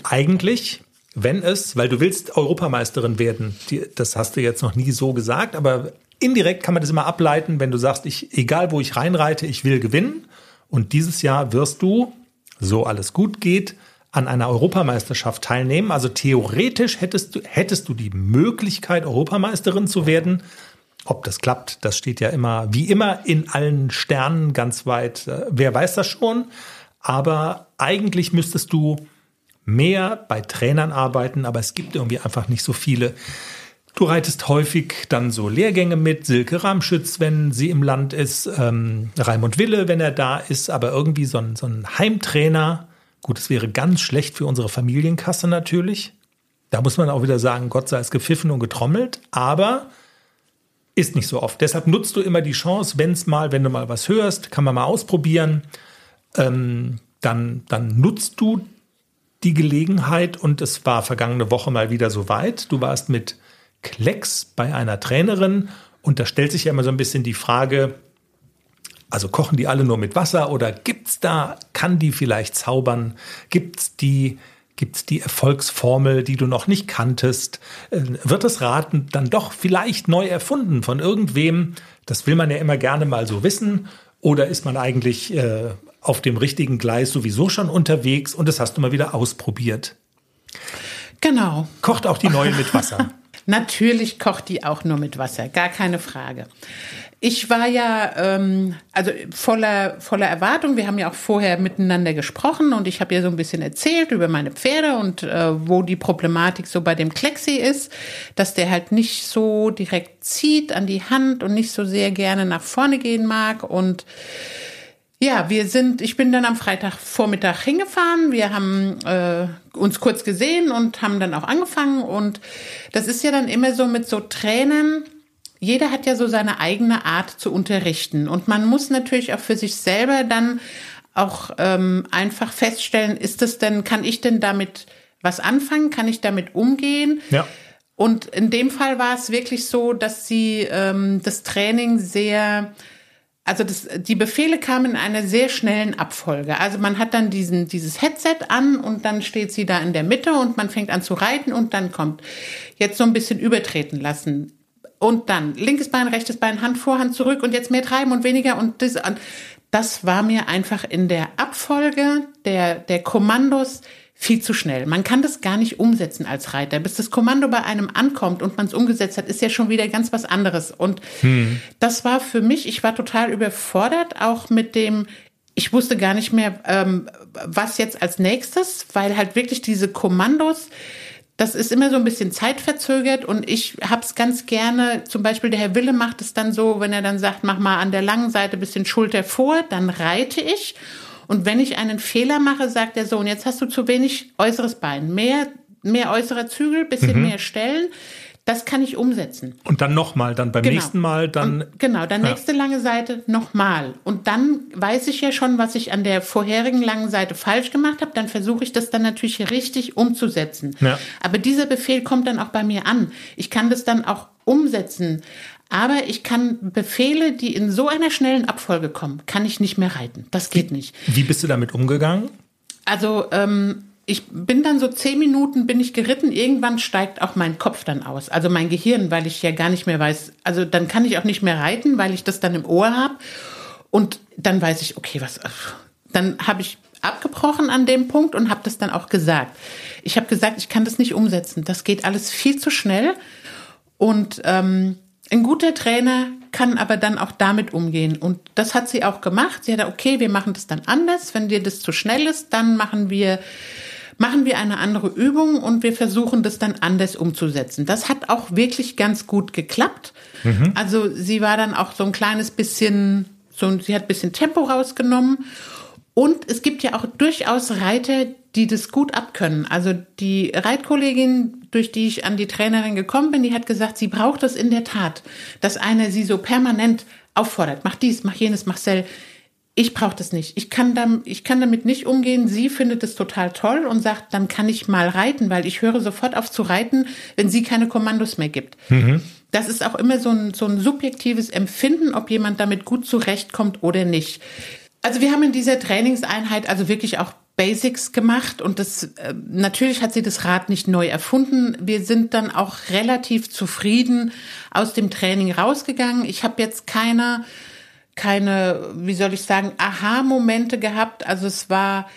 [SPEAKER 2] eigentlich, wenn es, weil du willst Europameisterin werden, die, das hast du jetzt noch nie so gesagt, aber indirekt kann man das immer ableiten, wenn du sagst, ich, egal wo ich reinreite, ich will gewinnen. Und dieses Jahr wirst du, so alles gut geht, an einer Europameisterschaft teilnehmen. Also theoretisch hättest du, hättest du die Möglichkeit, Europameisterin zu werden. Ob das klappt, das steht ja immer, wie immer, in allen Sternen ganz weit. Äh, Wer weiß das schon? Aber eigentlich müsstest du mehr bei Trainern arbeiten, aber es gibt irgendwie einfach nicht so viele. Du reitest häufig dann so Lehrgänge mit, Silke Ramschütz, wenn sie im Land ist, ähm, Raimund Wille, wenn er da ist, aber irgendwie so ein, so ein Heimtrainer. Gut, es wäre ganz schlecht für unsere Familienkasse natürlich. Da muss man auch wieder sagen, Gott sei es gepfiffen und getrommelt, aber ist nicht so oft. Deshalb nutzt du immer die Chance, wenn es mal, wenn du mal was hörst, kann man mal ausprobieren, ähm, dann, dann nutzt du die Gelegenheit und es war vergangene Woche mal wieder so weit. Du warst mit Klecks bei einer Trainerin und da stellt sich ja immer so ein bisschen die Frage, also kochen die alle nur mit Wasser oder gibt's da, kann die vielleicht zaubern? Gibt's die, gibt's die Erfolgsformel, die du noch nicht kanntest? Äh, Wird das Raten dann doch vielleicht neu erfunden von irgendwem? Das will man ja immer gerne mal so wissen. Oder ist man eigentlich äh, auf dem richtigen Gleis sowieso schon unterwegs und das hast du mal wieder ausprobiert?
[SPEAKER 3] Genau.
[SPEAKER 2] Kocht auch die neue mit Wasser. [LAUGHS]
[SPEAKER 3] Natürlich kocht die auch nur mit Wasser, gar keine Frage. Ich war ja ähm, also voller voller Erwartung. Wir haben ja auch vorher miteinander gesprochen und ich habe ja so ein bisschen erzählt über meine Pferde und äh, wo die Problematik so bei dem Klexi ist, dass der halt nicht so direkt zieht an die Hand und nicht so sehr gerne nach vorne gehen mag und ja, wir sind, ich bin dann am Freitagvormittag hingefahren. Wir haben äh, uns kurz gesehen und haben dann auch angefangen. Und das ist ja dann immer so mit so Trainern. Jeder hat ja so seine eigene Art zu unterrichten. Und man muss natürlich auch für sich selber dann auch ähm, einfach feststellen, ist es denn, kann ich denn damit was anfangen? Kann ich damit umgehen?
[SPEAKER 2] Ja.
[SPEAKER 3] Und in dem Fall war es wirklich so, dass sie ähm, das Training sehr also das, die Befehle kamen in einer sehr schnellen Abfolge. Also man hat dann diesen, dieses Headset an und dann steht sie da in der Mitte und man fängt an zu reiten und dann kommt jetzt so ein bisschen übertreten lassen. Und dann linkes Bein, rechtes Bein, Hand vor, Hand zurück und jetzt mehr treiben und weniger und das, das war mir einfach in der Abfolge der, der Kommandos viel zu schnell. Man kann das gar nicht umsetzen als Reiter. Bis das Kommando bei einem ankommt und man es umgesetzt hat, ist ja schon wieder ganz was anderes. Und das war für mich, ich war total überfordert, auch mit dem, ich wusste gar nicht mehr, ähm, was jetzt als nächstes, weil halt wirklich diese Kommandos, das ist immer so ein bisschen zeitverzögert und ich hab's ganz gerne, zum Beispiel der Herr Wille macht es dann so, wenn er dann sagt, mach mal an der langen Seite ein bisschen Schulter vor, dann reite ich und wenn ich einen Fehler mache, sagt der Sohn, jetzt hast du zu wenig äußeres Bein, mehr, mehr äußerer Zügel, bisschen mehr Stellen. Das kann ich umsetzen.
[SPEAKER 2] Und dann nochmal, dann beim
[SPEAKER 3] Genau.
[SPEAKER 2] nächsten Mal, dann.
[SPEAKER 3] Und genau, dann
[SPEAKER 2] Ja.
[SPEAKER 3] nächste lange Seite nochmal. Und dann weiß ich ja schon, was ich an der vorherigen langen Seite falsch gemacht habe. Dann versuche ich das dann natürlich richtig umzusetzen.
[SPEAKER 2] Ja.
[SPEAKER 3] Aber dieser Befehl kommt dann auch bei mir an. Ich kann das dann auch umsetzen. Aber ich kann Befehle, die in so einer schnellen Abfolge kommen, kann ich nicht mehr reiten. Das geht nicht.
[SPEAKER 2] Wie bist du damit umgegangen?
[SPEAKER 3] Also ähm, ich bin dann so zehn Minuten bin ich geritten. Irgendwann steigt auch mein Kopf dann aus, also mein Gehirn, weil ich ja gar nicht mehr weiß. Also dann kann ich auch nicht mehr reiten, weil ich das dann im Ohr habe. Und dann weiß ich, okay, was. Dann habe ich abgebrochen an dem Punkt und habe das dann auch gesagt. Ich habe gesagt, ich kann das nicht umsetzen. Das geht alles viel zu schnell. Und ähm, ein guter Trainer kann aber dann auch damit umgehen. Und das hat sie auch gemacht. Sie hat gesagt, okay, wir machen das dann anders. Wenn dir das zu schnell ist, dann machen wir machen wir eine andere Übung und wir versuchen das dann anders umzusetzen. Das hat auch wirklich ganz gut geklappt. Mhm. Also sie war dann auch so ein kleines bisschen, so, sie hat ein bisschen Tempo rausgenommen. Und es gibt ja auch durchaus Reiter, die das gut abkönnen. Also die Reitkollegin, durch die ich an die Trainerin gekommen bin, die hat gesagt, sie braucht das in der Tat, dass einer sie so permanent auffordert, mach dies, mach jenes, mach sel ich brauche das nicht. Ich kann, da, ich kann damit nicht umgehen. Sie findet es total toll und sagt, dann kann ich mal reiten, weil ich höre sofort auf zu reiten, wenn sie keine Kommandos mehr gibt. Mhm. Das ist auch immer so ein, so ein subjektives Empfinden, ob jemand damit gut zurechtkommt oder nicht. Also wir haben in dieser Trainingseinheit also wirklich auch Basics gemacht und das äh, natürlich hat sie das Rad nicht neu erfunden. Wir sind dann auch relativ zufrieden aus dem Training rausgegangen. Ich habe jetzt keine keine, wie soll ich sagen, Aha-Momente gehabt. Also es war,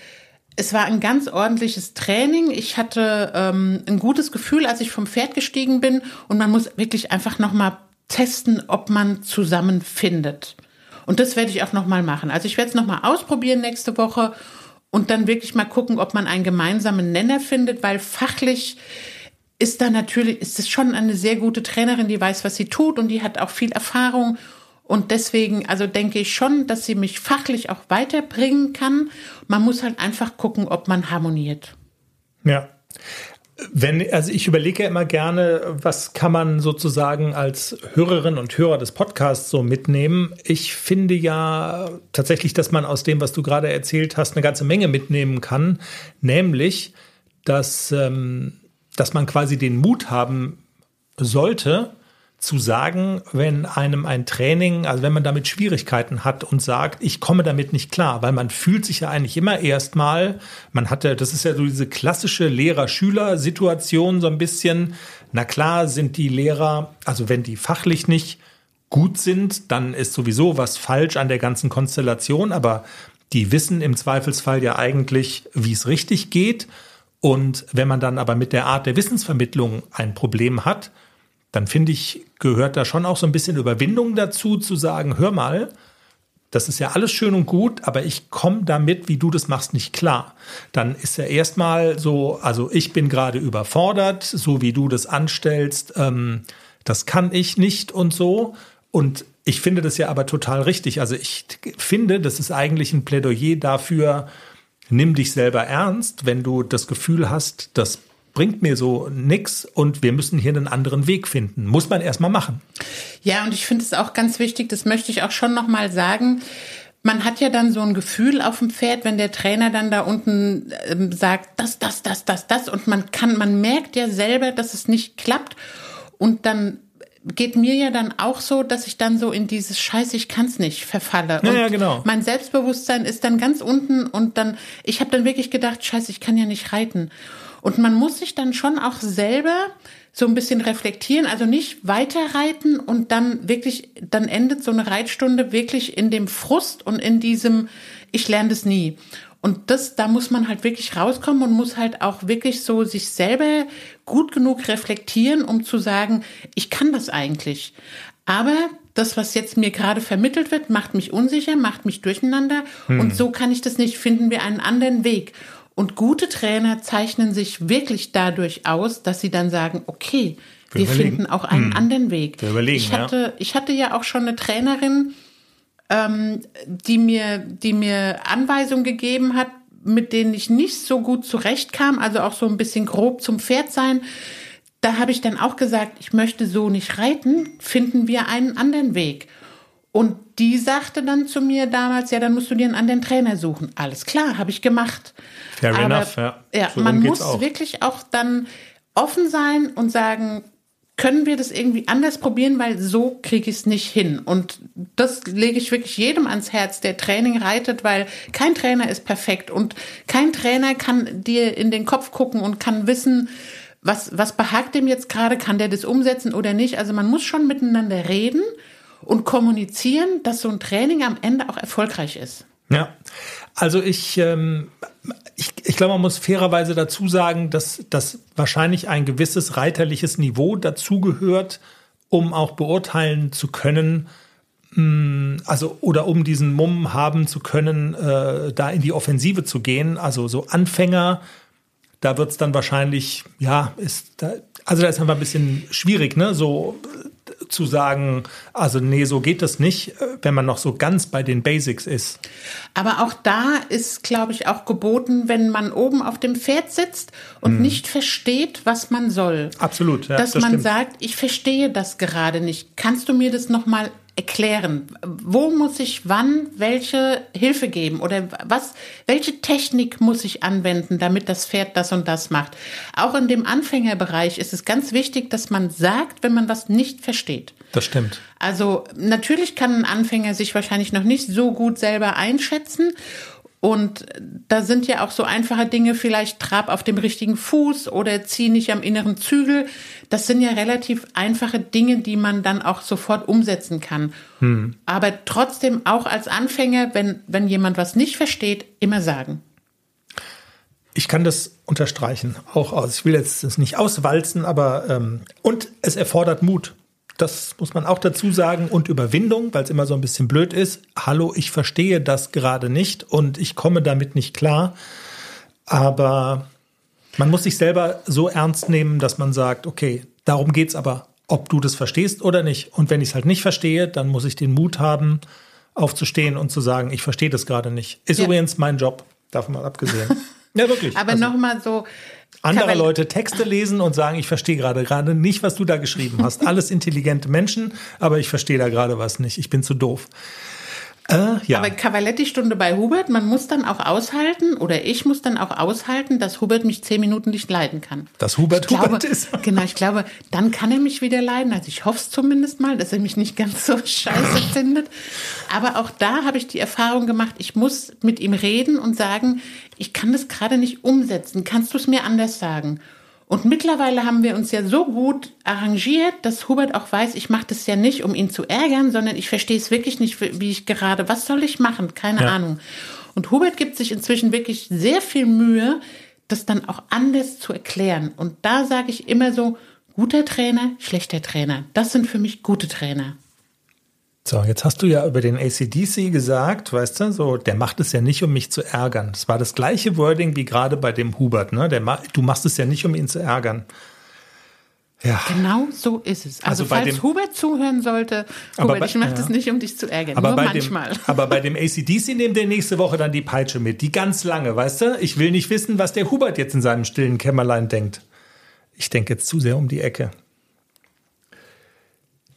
[SPEAKER 3] es war ein ganz ordentliches Training. Ich hatte ähm, ein gutes Gefühl, als ich vom Pferd gestiegen bin. Und man muss wirklich einfach nochmal testen, ob man zusammenfindet. Und das werde ich auch nochmal machen. Also ich werde es nochmal ausprobieren nächste Woche und dann wirklich mal gucken, ob man einen gemeinsamen Nenner findet, weil fachlich ist da natürlich, ist es schon eine sehr gute Trainerin, die weiß, was sie tut und die hat auch viel Erfahrung und deswegen, also denke ich schon, dass sie mich fachlich auch weiterbringen kann. Man muss halt einfach gucken, ob man harmoniert.
[SPEAKER 2] Ja. Wenn, also ich überlege ja immer gerne, was kann man sozusagen als Hörerin und Hörer des Podcasts so mitnehmen. Ich finde ja tatsächlich, dass man aus dem, was du gerade erzählt hast, eine ganze Menge mitnehmen kann. Nämlich, dass, ähm, dass man quasi den Mut haben sollte, zu sagen, wenn einem ein Training, also wenn man damit Schwierigkeiten hat und sagt, ich komme damit nicht klar, weil man fühlt sich ja eigentlich immer erstmal, man hatte, das ist ja so diese klassische Lehrer-Schüler-Situation so ein bisschen. Na klar sind die Lehrer, also wenn die fachlich nicht gut sind, dann ist sowieso was falsch an der ganzen Konstellation, aber die wissen im Zweifelsfall ja eigentlich, wie es richtig geht. Und wenn man dann aber mit der Art der Wissensvermittlung ein Problem hat, dann finde ich, gehört da schon auch so ein bisschen Überwindung dazu, zu sagen, hör mal, das ist ja alles schön und gut, aber ich komme damit, wie du das machst, nicht klar. Dann ist ja erstmal so, also ich bin gerade überfordert, so wie du das anstellst, ähm, das kann ich nicht und so. Und ich finde das ja aber total richtig. Also ich finde, das ist eigentlich ein Plädoyer dafür, nimm dich selber ernst, wenn du das Gefühl hast, das bringt mir so nichts und wir müssen hier einen anderen Weg finden. Muss man erstmal machen.
[SPEAKER 3] Ja, und ich finde es auch ganz wichtig, das möchte ich auch schon nochmal sagen. Man hat ja dann so ein Gefühl auf dem Pferd, wenn der Trainer dann da unten ähm, sagt, das, das, das, das, das und man kann, man merkt ja selber, dass es nicht klappt und dann geht mir ja dann auch so, dass ich dann so in dieses Scheiße, ich kann's nicht verfalle.
[SPEAKER 2] Ja, ja, genau.
[SPEAKER 3] Mein Selbstbewusstsein ist dann ganz unten und dann, ich habe dann wirklich gedacht, Scheiße, ich kann ja nicht reiten. Und man muss sich dann schon auch selber so ein bisschen reflektieren, also nicht weiterreiten und dann wirklich, dann endet so eine Reitstunde wirklich in dem Frust und in diesem, ich lerne das nie. Und das, da muss man halt wirklich rauskommen und muss halt auch wirklich so sich selber gut genug reflektieren, um zu sagen, ich kann das eigentlich. Aber das, was jetzt mir gerade vermittelt wird, macht mich unsicher, macht mich durcheinander. Hm. Und so kann ich das nicht. Finden wir einen anderen Weg. Und gute Trainer zeichnen sich wirklich dadurch aus, dass sie dann sagen, okay, wir, wir finden auch einen hm. anderen Weg.
[SPEAKER 2] Wir überlegen,
[SPEAKER 3] ich hatte, ja. ich hatte ja auch schon eine Trainerin, ähm, die mir, die mir Anweisungen gegeben hat, mit denen ich nicht so gut zurechtkam, also auch so ein bisschen grob zum Pferd sein. Da habe ich dann auch gesagt, ich möchte so nicht reiten, finden wir einen anderen Weg. Und die sagte dann zu mir damals, ja, dann musst du dir einen anderen Trainer suchen. Alles klar, habe ich gemacht.
[SPEAKER 2] Fair Aber, enough, ja.
[SPEAKER 3] ja so man muss auch. wirklich auch dann offen sein und sagen, können wir das irgendwie anders probieren, weil so kriege ich es nicht hin. Und das lege ich wirklich jedem ans Herz, der Training reitet, weil kein Trainer ist perfekt und kein Trainer kann dir in den Kopf gucken und kann wissen, was, was behagt dem jetzt gerade, kann der das umsetzen oder nicht. Also man muss schon miteinander reden und kommunizieren, dass so ein Training am Ende auch erfolgreich ist.
[SPEAKER 2] Ja, also ich, ähm, ich, ich glaube, man muss fairerweise dazu sagen, dass, dass wahrscheinlich ein gewisses reiterliches Niveau dazugehört, um auch beurteilen zu können, mh, also oder um diesen Mumm haben zu können, äh, da in die Offensive zu gehen. Also so Anfänger, da wird es dann wahrscheinlich, ja, ist da, also da ist einfach ein bisschen schwierig, ne? So zu sagen, also nee, so geht das nicht, äh, wenn man noch so ganz bei den Basics ist.
[SPEAKER 3] Aber auch da ist, glaube ich, auch geboten, wenn man oben auf dem Pferd sitzt und nicht versteht, was man soll.
[SPEAKER 2] Absolut, ja,
[SPEAKER 3] dass
[SPEAKER 2] das
[SPEAKER 3] man
[SPEAKER 2] stimmt.
[SPEAKER 3] sagt, ich verstehe das gerade nicht. Kannst du mir das nochmal erklären? Wo muss ich wann welche Hilfe geben? Oder was, welche Technik muss ich anwenden, damit das Pferd das und das macht? Auch in dem Anfängerbereich ist es ganz wichtig, dass man sagt, wenn man was nicht versteht.
[SPEAKER 2] Das stimmt.
[SPEAKER 3] Also natürlich kann ein Anfänger sich wahrscheinlich noch nicht so gut selber einschätzen. Und da sind ja auch so einfache Dinge, vielleicht trab auf dem richtigen Fuß oder zieh nicht am inneren Zügel. Das sind ja relativ einfache Dinge, die man dann auch sofort umsetzen kann. Aber trotzdem auch als Anfänger, wenn, wenn jemand was nicht versteht, immer sagen.
[SPEAKER 2] Ich kann das unterstreichen, auch aus. Ich will jetzt das nicht auswalzen, aber ähm, und es erfordert Mut. Das muss man auch dazu sagen und Überwindung, weil es immer so ein bisschen blöd ist. Hallo, ich verstehe das gerade nicht und ich komme damit nicht klar. Aber man muss sich selber so ernst nehmen, dass man sagt, okay, darum geht's aber, ob du das verstehst oder nicht. Und wenn ich es halt nicht verstehe, dann muss ich den Mut haben, aufzustehen und zu sagen, ich verstehe das gerade nicht. Ist
[SPEAKER 3] Ja.
[SPEAKER 2] übrigens mein Job, davon mal abgesehen. [LAUGHS] ja, wirklich.
[SPEAKER 3] Aber
[SPEAKER 2] Also-
[SPEAKER 3] nochmal so.
[SPEAKER 2] Andere
[SPEAKER 3] Kaval-
[SPEAKER 2] Leute Texte lesen und sagen, ich verstehe gerade gerade nicht, was du da geschrieben hast. Alles intelligente Menschen, aber ich verstehe da gerade was nicht. Ich bin zu doof. Äh, ja,
[SPEAKER 3] Aber Cavaletti-Stunde bei Hubert, man muss dann auch aushalten, oder ich muss dann auch aushalten, dass Hubert mich zehn Minuten nicht leiden kann.
[SPEAKER 2] dass Hubert
[SPEAKER 3] Ich glaube,
[SPEAKER 2] Hubert ist. [LAUGHS]
[SPEAKER 3] genau, ich glaube, dann kann er mich wieder leiden. Also ich hoffe es zumindest mal, dass er mich nicht ganz so [LAUGHS] scheiße findet. Aber auch da habe ich die Erfahrung gemacht, ich muss mit ihm reden und sagen, ich kann das gerade nicht umsetzen. Kannst du es mir anders sagen? Und mittlerweile haben wir uns ja so gut arrangiert, dass Hubert auch weiß, ich mache das ja nicht, um ihn zu ärgern, sondern ich verstehe es wirklich nicht, wie ich gerade, was soll ich machen? Keine
[SPEAKER 2] Ja.
[SPEAKER 3] Ahnung. Und Hubert gibt sich inzwischen wirklich sehr viel Mühe, das dann auch anders zu erklären. Und da sage ich immer so, guter Trainer, schlechter Trainer. Das sind für mich gute Trainer.
[SPEAKER 2] So, jetzt hast du ja über den ACDC gesagt, weißt du, so, der macht es ja nicht, um mich zu ärgern. Das war das gleiche Wording wie gerade bei dem Hubert, ne? Der du machst es ja nicht, um ihn zu ärgern. Ja.
[SPEAKER 3] Genau so ist es. Also,
[SPEAKER 2] Also
[SPEAKER 3] falls
[SPEAKER 2] dem-
[SPEAKER 3] Hubert zuhören sollte, Hubert,
[SPEAKER 2] bei-
[SPEAKER 3] ich mache
[SPEAKER 2] ja.
[SPEAKER 3] das nicht, um dich zu ärgern,
[SPEAKER 2] Aber
[SPEAKER 3] nur
[SPEAKER 2] bei,
[SPEAKER 3] manchmal.
[SPEAKER 2] dem, [LAUGHS] aber bei dem ACDC nehmen wir nächste Woche dann die Peitsche mit. Die ganz lange, weißt du? Ich will nicht wissen, was der Hubert jetzt in seinem stillen Kämmerlein denkt. Ich denke jetzt zu sehr um die Ecke.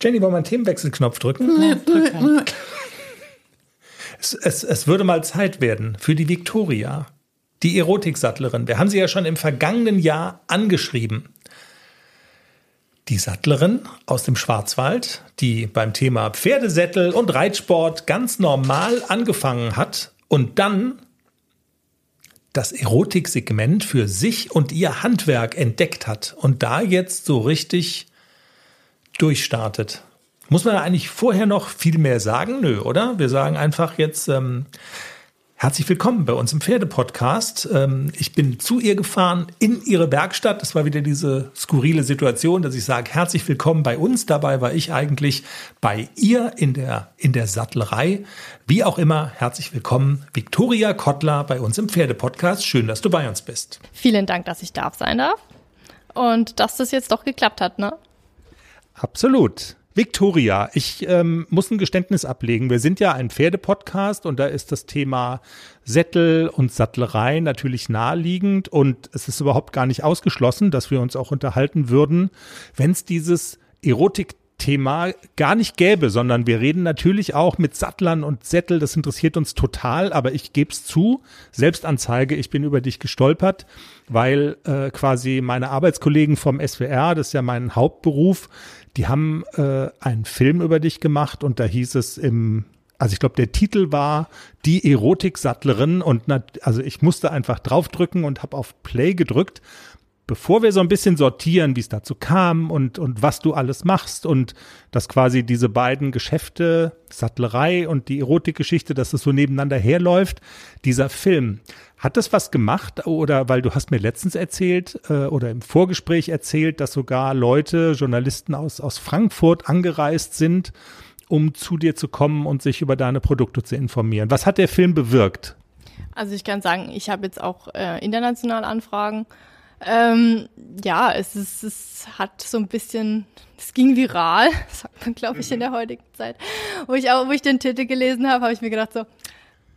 [SPEAKER 2] Jenny, wollen wir einen Themenwechselknopf drücken?
[SPEAKER 3] Ja, drück halt.
[SPEAKER 2] Es, es, es würde mal Zeit werden für die Victoria, die Erotiksattlerin. Wir haben sie ja schon im vergangenen Jahr angeschrieben. Die Sattlerin aus dem Schwarzwald, die beim Thema Pferdesättel und Reitsport ganz normal angefangen hat und dann das Erotiksegment für sich und ihr Handwerk entdeckt hat und da jetzt so richtig durchstartet. Muss man eigentlich vorher noch viel mehr sagen? Nö, oder? Wir sagen einfach jetzt ähm, herzlich willkommen bei uns im Pferdepodcast. Ähm, ich bin zu ihr gefahren in ihre Werkstatt. Das war wieder diese skurrile Situation, dass ich sage, herzlich willkommen bei uns. Dabei war ich eigentlich bei ihr in der, in der Sattlerei. Wie auch immer, herzlich willkommen, Viktoria Kottler bei uns im Pferdepodcast. Schön, dass du bei uns bist.
[SPEAKER 6] Vielen Dank, dass ich da sein darf. Und dass das jetzt doch geklappt hat, ne?
[SPEAKER 2] Absolut. Victoria, ich ähm, muss ein Geständnis ablegen. Wir sind ja ein Pferdepodcast und da ist das Thema Sättel und Sattlerei natürlich naheliegend und es ist überhaupt gar nicht ausgeschlossen, dass wir uns auch unterhalten würden, wenn es dieses Erotik-Thema gar nicht gäbe, sondern wir reden natürlich auch mit Sattlern und Sättel, das interessiert uns total, aber ich gebe es zu, Selbstanzeige, ich bin über dich gestolpert, weil äh, quasi meine Arbeitskollegen vom SWR, das ist ja mein Hauptberuf, die haben äh, einen Film über dich gemacht und da hieß es im, also ich glaube, der Titel war Die Erotiksattlerin und nat- also ich musste einfach draufdrücken und habe auf Play gedrückt. Bevor wir so ein bisschen sortieren, wie es dazu kam und, und was du alles machst und dass quasi diese beiden Geschäfte, Sattlerei und die Erotikgeschichte, dass es so nebeneinander herläuft, dieser Film, hat das was gemacht oder weil du hast mir letztens erzählt äh, oder im Vorgespräch erzählt, dass sogar Leute, Journalisten aus, aus Frankfurt angereist sind, um zu dir zu kommen und sich über deine Produkte zu informieren. Was hat der Film bewirkt?
[SPEAKER 6] Also ich kann sagen, ich habe jetzt auch äh, international Anfragen ähm, ja, es, ist, es hat so ein bisschen, es ging viral, [LAUGHS] sagt man, glaube ich, in der heutigen Zeit. Wo ich auch, wo ich den Titel gelesen habe, habe ich mir gedacht so,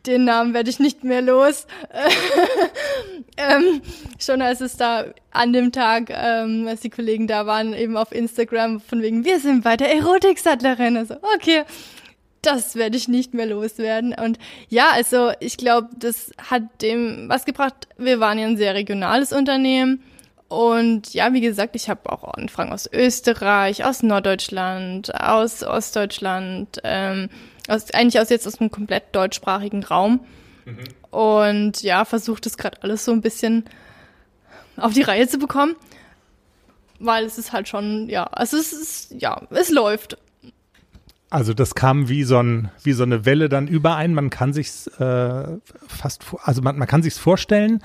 [SPEAKER 6] den Namen werde ich nicht mehr los. [LAUGHS] ähm, schon als es da an dem Tag, ähm, als die Kollegen da waren, eben auf Instagram von wegen, wir sind bei der Erotiksattlerin. Also, okay, das werde ich nicht mehr loswerden. Und ja, also ich glaube, das hat dem was gebracht. Wir waren ja ein sehr regionales Unternehmen. Und ja, wie gesagt, ich habe auch Anfragen aus Österreich, aus Norddeutschland, aus Ostdeutschland, ähm, aus, eigentlich aus jetzt aus einem komplett deutschsprachigen Raum. Mhm. Und ja, versucht es gerade alles so ein bisschen auf die Reihe zu bekommen. Weil es ist halt schon, ja, also es ist, ja, es läuft.
[SPEAKER 2] Also das kam wie so, ein, wie so eine Welle dann überein. Man kann sich's äh, fast, also man, man kann sich's vorstellen.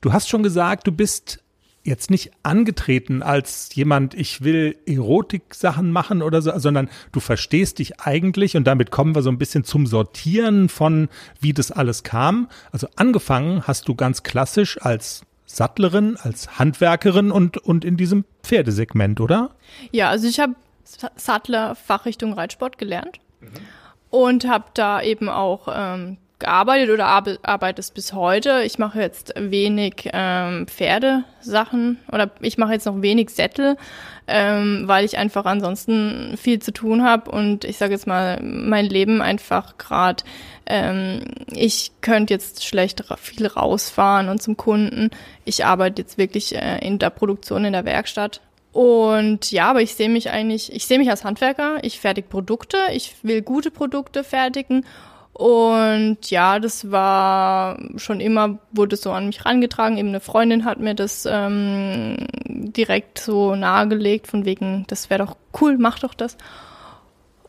[SPEAKER 2] Du hast schon gesagt, du bist jetzt nicht angetreten als jemand, ich will Erotik-Sachen machen oder so, sondern du verstehst dich eigentlich und damit kommen wir so ein bisschen zum Sortieren von, wie das alles kam. Also angefangen hast du ganz klassisch als Sattlerin, als Handwerkerin und, und in diesem Pferdesegment, oder?
[SPEAKER 6] Ja, also ich habe Sattler Fachrichtung Reitsport gelernt mhm. und habe da eben auch ähm, gearbeitet oder ar arbeite es bis heute. Ich mache jetzt wenig ähm, Pferdesachen oder ich mache jetzt noch wenig Sättel, ähm, weil ich einfach ansonsten viel zu tun habe und ich sage jetzt mal mein Leben einfach gerade. Ähm, ich könnte jetzt schlecht viel rausfahren und zum Kunden. Ich arbeite jetzt wirklich äh, in der Produktion in der Werkstatt und ja, aber ich sehe mich eigentlich, ich sehe mich als Handwerker, ich fertige Produkte, ich will gute Produkte fertigen. Und ja, das war schon immer, wurde so an mich rangetragen. Eben eine Freundin hat mir das ähm, direkt so nahegelegt, von wegen, das wäre doch cool, mach doch das.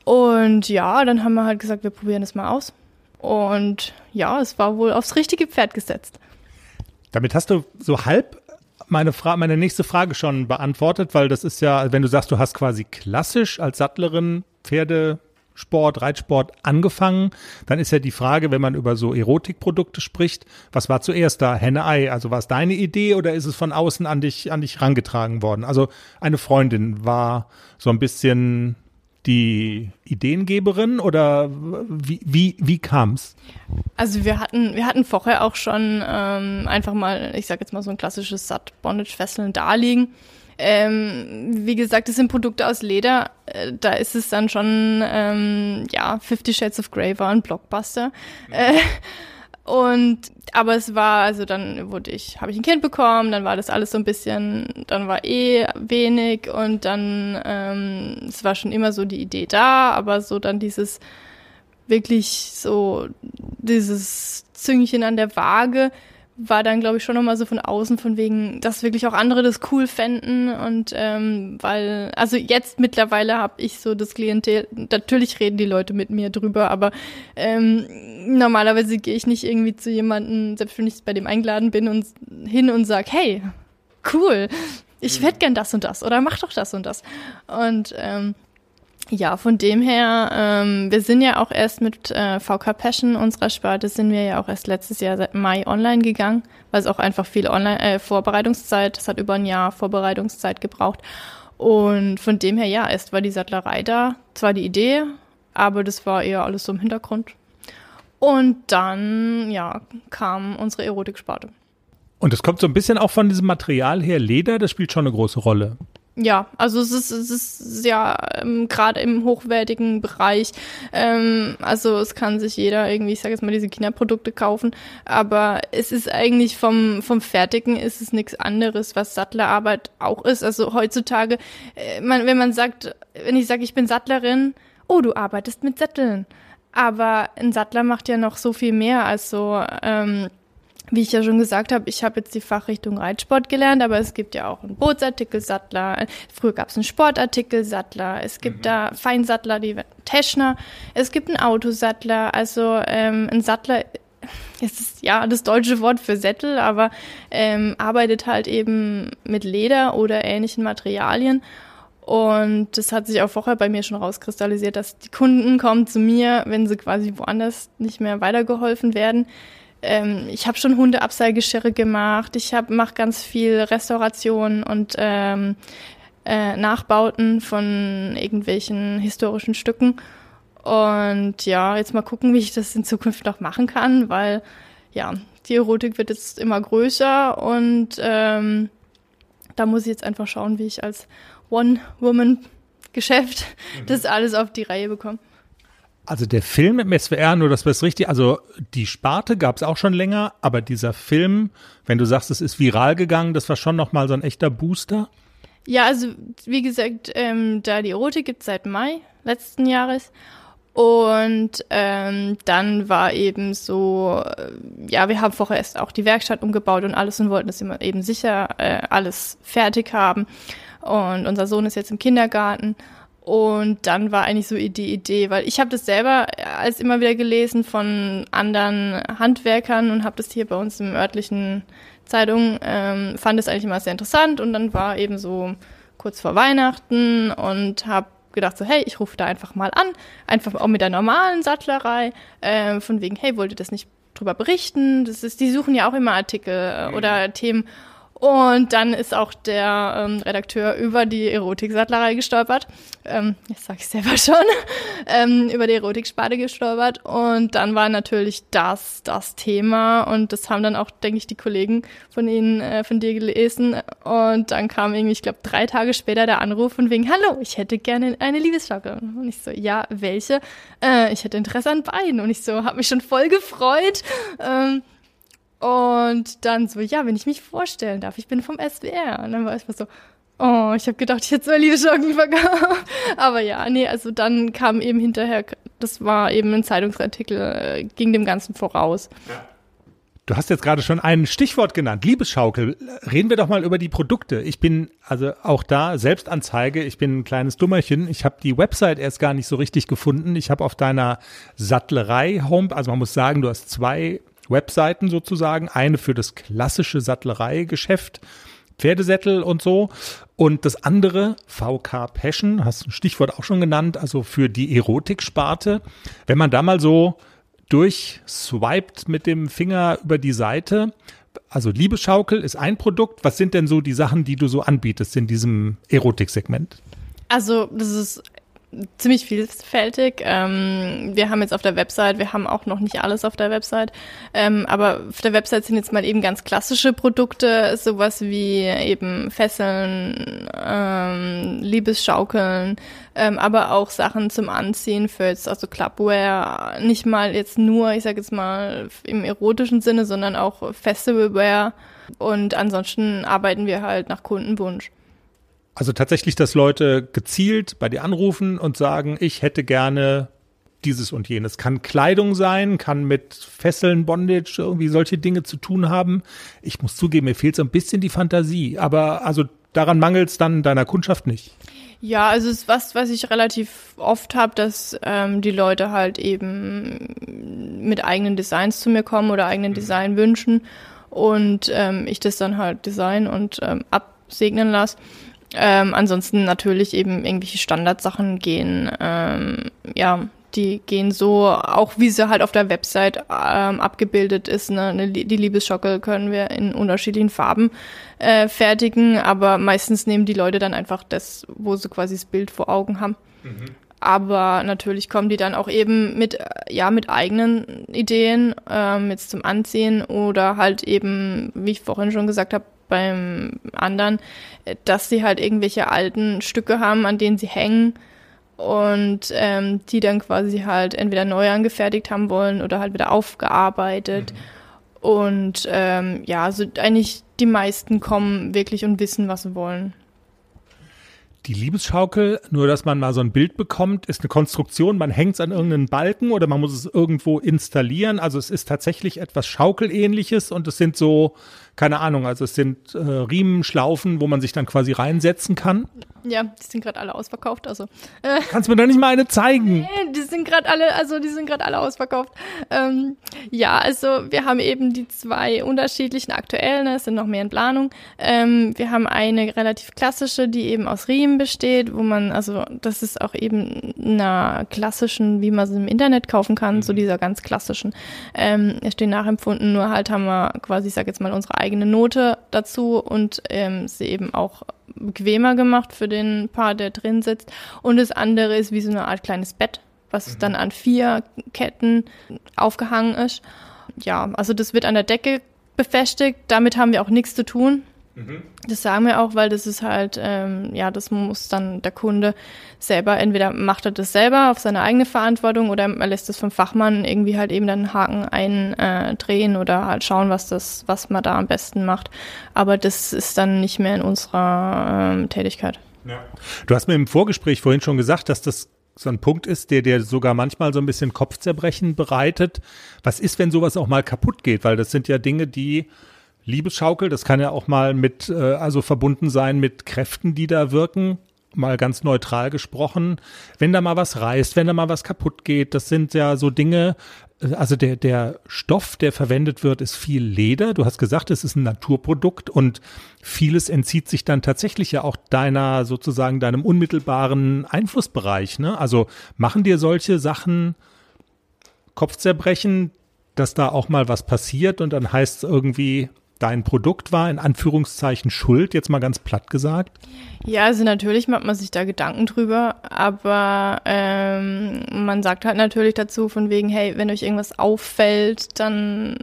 [SPEAKER 6] Und ja, dann haben wir halt gesagt, wir probieren es mal aus. Und ja, es war wohl aufs richtige Pferd gesetzt.
[SPEAKER 2] Damit hast du so halb meine, Fra meine nächste Frage schon beantwortet, weil das ist ja, wenn du sagst, du hast quasi klassisch als Sattlerin Pferdesport, Reitsport angefangen, dann ist ja die Frage, wenn man über so Erotikprodukte spricht, was war zuerst da? Henne-Ei? Also war es deine Idee oder ist es von außen an dich, an dich rangetragen worden? Also eine Freundin war so ein bisschen die Ideengeberin oder wie, wie, wie kam's?
[SPEAKER 6] Also wir hatten, wir hatten vorher auch schon ähm, einfach mal, ich sag jetzt mal so ein klassisches Sat Bondage Fesseln da liegen. Ähm, wie gesagt, das sind Produkte aus Leder. Äh, da ist es dann schon, ähm, ja, Fifty Shades of Grey war ein Blockbuster. Äh, und aber es war, also dann wurde ich, habe ich ein Kind bekommen, dann war das alles so ein bisschen, dann war eh wenig und dann, ähm, es war schon immer so die Idee da, aber so dann dieses wirklich so, dieses Züngchen an der Waage, war dann, glaube ich, schon nochmal so von außen, von wegen, dass wirklich auch andere das cool fänden. Und ähm, weil, also jetzt mittlerweile habe ich so das Klientel, natürlich reden die Leute mit mir drüber, aber ähm, normalerweise gehe ich nicht irgendwie zu jemandem, selbst wenn ich bei dem eingeladen bin und hin und sag, hey, cool, ich mhm. hätte gern das und das oder mach doch das und das. Und ähm, ja, von dem her, ähm, wir sind ja auch erst mit äh, VK Passion unserer Sparte, sind wir ja auch erst letztes Jahr seit Mai online gegangen, weil es auch einfach viel online äh, Vorbereitungszeit, es hat über ein Jahr Vorbereitungszeit gebraucht. Und von dem her, ja, erst war die Sattlerei da, zwar die Idee, aber das war eher alles so im Hintergrund. Und dann, ja, kam unsere Erotiksparte.
[SPEAKER 2] Und es kommt so ein bisschen auch von diesem Material her, Leder, das spielt schon eine große Rolle.
[SPEAKER 6] Ja, also es ist, es ist ja ähm, gerade im hochwertigen Bereich. Ähm, also es kann sich jeder irgendwie, ich sage jetzt mal, diese Kinderprodukte kaufen, aber es ist eigentlich vom, vom Fertigen ist es nichts anderes, was Sattlerarbeit auch ist. Also heutzutage, äh, man, wenn man sagt, wenn ich sage, ich bin Sattlerin, oh, du arbeitest mit Sätteln. Aber ein Sattler macht ja noch so viel mehr als so ähm, wie ich ja schon gesagt habe, ich habe jetzt die Fachrichtung Reitsport gelernt, aber es gibt ja auch einen Bootsartikelsattler. Früher gab es einen Sportartikelsattler. Es gibt mhm. da Feinsattler, die Teschner. Es gibt einen Autosattler. Also ähm, ein Sattler es ist ja das deutsche Wort für Sättel, aber ähm, arbeitet halt eben mit Leder oder ähnlichen Materialien. Und das hat sich auch vorher bei mir schon rauskristallisiert, dass die Kunden kommen zu mir, wenn sie quasi woanders nicht mehr weitergeholfen werden. Ähm, ich habe schon Hundeabseilgeschirre gemacht, ich mache ganz viel Restauration und ähm, äh, Nachbauten von irgendwelchen historischen Stücken. Und ja, jetzt mal gucken, wie ich das in Zukunft noch machen kann, weil ja, die Erotik wird jetzt immer größer und ähm, da muss ich jetzt einfach schauen, wie ich als One-Woman-Geschäft mhm. das alles auf die Reihe bekomme.
[SPEAKER 2] Also der Film im SWR, nur dass wir es richtig, also die Sparte gab es auch schon länger, aber dieser Film, wenn du sagst, es ist viral gegangen, das war schon nochmal so ein echter Booster.
[SPEAKER 6] Ja, also wie gesagt, ähm, da die Erotik gibt es seit Mai letzten Jahres und ähm, dann war eben so, äh, ja, wir haben vorher erst auch die Werkstatt umgebaut und alles und wollten das immer eben sicher äh, alles fertig haben. Und unser Sohn ist jetzt im Kindergarten. Und dann war eigentlich so die Idee, weil ich habe das selber als immer wieder gelesen von anderen Handwerkern und habe das hier bei uns im örtlichen Zeitung, ähm, fand es eigentlich immer sehr interessant. Und dann war eben so kurz vor Weihnachten und habe gedacht so, hey, ich rufe da einfach mal an, einfach auch mit der normalen Sattlerei, äh, von wegen, hey, wollt ihr das nicht drüber berichten? Das ist, die suchen ja auch immer Artikel äh, mhm. oder Themen und dann ist auch der ähm, Redakteur über die Erotiksattlerei gestolpert. Ähm, jetzt sage ich selber [LAUGHS] schon. ähm, über die Erotiksparte gestolpert. Und dann war natürlich das das Thema. Und das haben dann auch, denke ich, die Kollegen von Ihnen, äh, von dir gelesen. Und dann kam irgendwie, ich glaube, drei Tage später der Anruf von wegen, hallo, ich hätte gerne eine Liebesschaukel. Und ich so, ja, welche? Äh, ich hätte Interesse an beiden. Und ich so, habe mich schon voll gefreut. Ähm, und dann so, ja, wenn ich mich vorstellen darf, ich bin vom SWR. Und dann war ich mal so, oh, ich habe gedacht, ich hätte so Liebeschocken verkauft. [LAUGHS] Aber ja, nee, also dann kam eben hinterher, das war eben ein Zeitungsartikel, äh, ging dem Ganzen voraus.
[SPEAKER 2] Du hast jetzt gerade schon ein Stichwort genannt, Liebesschaukel. Reden wir doch mal über die Produkte. Ich bin also auch da Selbstanzeige. Ich bin ein kleines Dummerchen. Ich habe die Website erst gar nicht so richtig gefunden. Ich habe auf deiner Sattlerei Home, also man muss sagen, du hast zwei Webseiten sozusagen. Eine für das klassische Sattlereigeschäft, Pferdesättel und so. Und das andere, VK Passion, hast ein Stichwort auch schon genannt, also für die Erotiksparte. Wenn man da mal so durchswiped mit dem Finger über die Seite, also Liebeschaukel ist ein Produkt. Was sind denn so die Sachen, die du so anbietest in diesem Erotiksegment?
[SPEAKER 6] Also, das ist ziemlich vielfältig. Ähm, wir haben jetzt auf der Website, wir haben auch noch nicht alles auf der Website, ähm, aber auf der Website sind jetzt mal eben ganz klassische Produkte, sowas wie eben Fesseln, ähm, Liebesschaukeln, ähm, aber auch Sachen zum Anziehen für jetzt also Clubwear, nicht mal jetzt nur, ich sage jetzt mal im erotischen Sinne, sondern auch Festivalwear und ansonsten arbeiten wir halt nach Kundenwunsch.
[SPEAKER 2] Also tatsächlich, dass Leute gezielt bei dir anrufen und sagen, ich hätte gerne dieses und jenes. Kann Kleidung sein, kann mit Fesseln, Bondage, irgendwie solche Dinge zu tun haben. Ich muss zugeben, mir fehlt so ein bisschen die Fantasie. Aber also daran mangelt es dann deiner Kundschaft nicht.
[SPEAKER 6] Ja, also es ist was, was ich relativ oft habe, dass ähm, die Leute halt eben mit eigenen Designs zu mir kommen oder eigenen mhm. Design wünschen und ähm, ich das dann halt design und ähm, absegnen lasse. Ähm, ansonsten natürlich eben irgendwelche Standardsachen gehen, ähm, ja, die gehen so, auch wie sie halt auf der Website ähm, abgebildet ist. Ne? Die Liebesschocke können wir in unterschiedlichen Farben äh, fertigen, aber meistens nehmen die Leute dann einfach das, wo sie quasi das Bild vor Augen haben. Mhm. Aber natürlich kommen die dann auch eben mit, ja, mit eigenen Ideen, ähm, jetzt zum Anziehen oder halt eben, wie ich vorhin schon gesagt habe, beim anderen, dass sie halt irgendwelche alten Stücke haben, an denen sie hängen und ähm, die dann quasi halt entweder neu angefertigt haben wollen oder halt wieder aufgearbeitet. Mhm. Und ähm, ja, also eigentlich die meisten kommen wirklich und wissen, was sie wollen.
[SPEAKER 2] die Liebesschaukel, nur dass man mal so ein Bild bekommt, ist eine Konstruktion, man hängt es an irgendeinen Balken oder man muss es irgendwo installieren. Also es ist tatsächlich etwas Schaukelähnliches und es sind so keine Ahnung, also es sind äh, Riemenschlaufen, wo man sich dann quasi reinsetzen kann.
[SPEAKER 6] Ja, die sind gerade alle ausverkauft, also. Äh,
[SPEAKER 2] Kannst mir doch nicht mal eine zeigen.
[SPEAKER 6] Nee, die sind gerade alle, also die sind gerade alle ausverkauft. Ähm, ja, also wir haben eben die zwei unterschiedlichen aktuellen, es sind noch mehr in Planung. Ähm, wir haben eine relativ klassische, die eben aus Riemen besteht, wo man, also das ist auch eben einer klassischen, wie man sie im Internet kaufen kann, mhm. so dieser ganz klassischen. Ähm, steht nachempfunden, nur halt haben wir quasi, ich sag jetzt mal, unsere eigene Note dazu und ähm, sie eben auch bequemer gemacht für den Paar, der drin sitzt. Und das andere ist wie so eine Art kleines Bett, was mhm. dann an vier Ketten aufgehangen ist. Ja, also das wird an der Decke befestigt. Damit haben wir auch nichts zu tun. Mhm. Das sagen wir auch, weil das ist halt, ähm, ja, das muss dann der Kunde selber, entweder macht er das selber auf seine eigene Verantwortung oder er lässt es vom Fachmann irgendwie halt eben dann einen Haken eindrehen äh, oder halt schauen, was das, was man da am besten macht. Aber das ist dann nicht mehr in unserer ähm, Tätigkeit.
[SPEAKER 2] Ja. Du hast mir im Vorgespräch vorhin schon gesagt, dass das so ein Punkt ist, der dir sogar manchmal so ein bisschen Kopfzerbrechen bereitet. Was ist, wenn sowas auch mal kaputt geht? Weil das sind ja Dinge, die Liebesschaukel, das kann ja auch mal mit, äh, also verbunden sein mit Kräften, die da wirken. Mal ganz neutral gesprochen. Wenn da mal was reißt, wenn da mal was kaputt geht, das sind ja so Dinge, äh, also der, der Stoff, der verwendet wird, ist viel Leder. Du hast gesagt, es ist ein Naturprodukt und vieles entzieht sich dann tatsächlich ja auch deiner, sozusagen deinem unmittelbaren Einflussbereich. Ne? Also machen dir solche Sachen Kopfzerbrechen, dass da auch mal was passiert und dann heißt es irgendwie, dein Produkt war, in Anführungszeichen schuld, jetzt mal ganz platt gesagt?
[SPEAKER 6] Ja, also natürlich macht man sich da Gedanken drüber, aber ähm, man sagt halt natürlich dazu von wegen, hey, wenn euch irgendwas auffällt, dann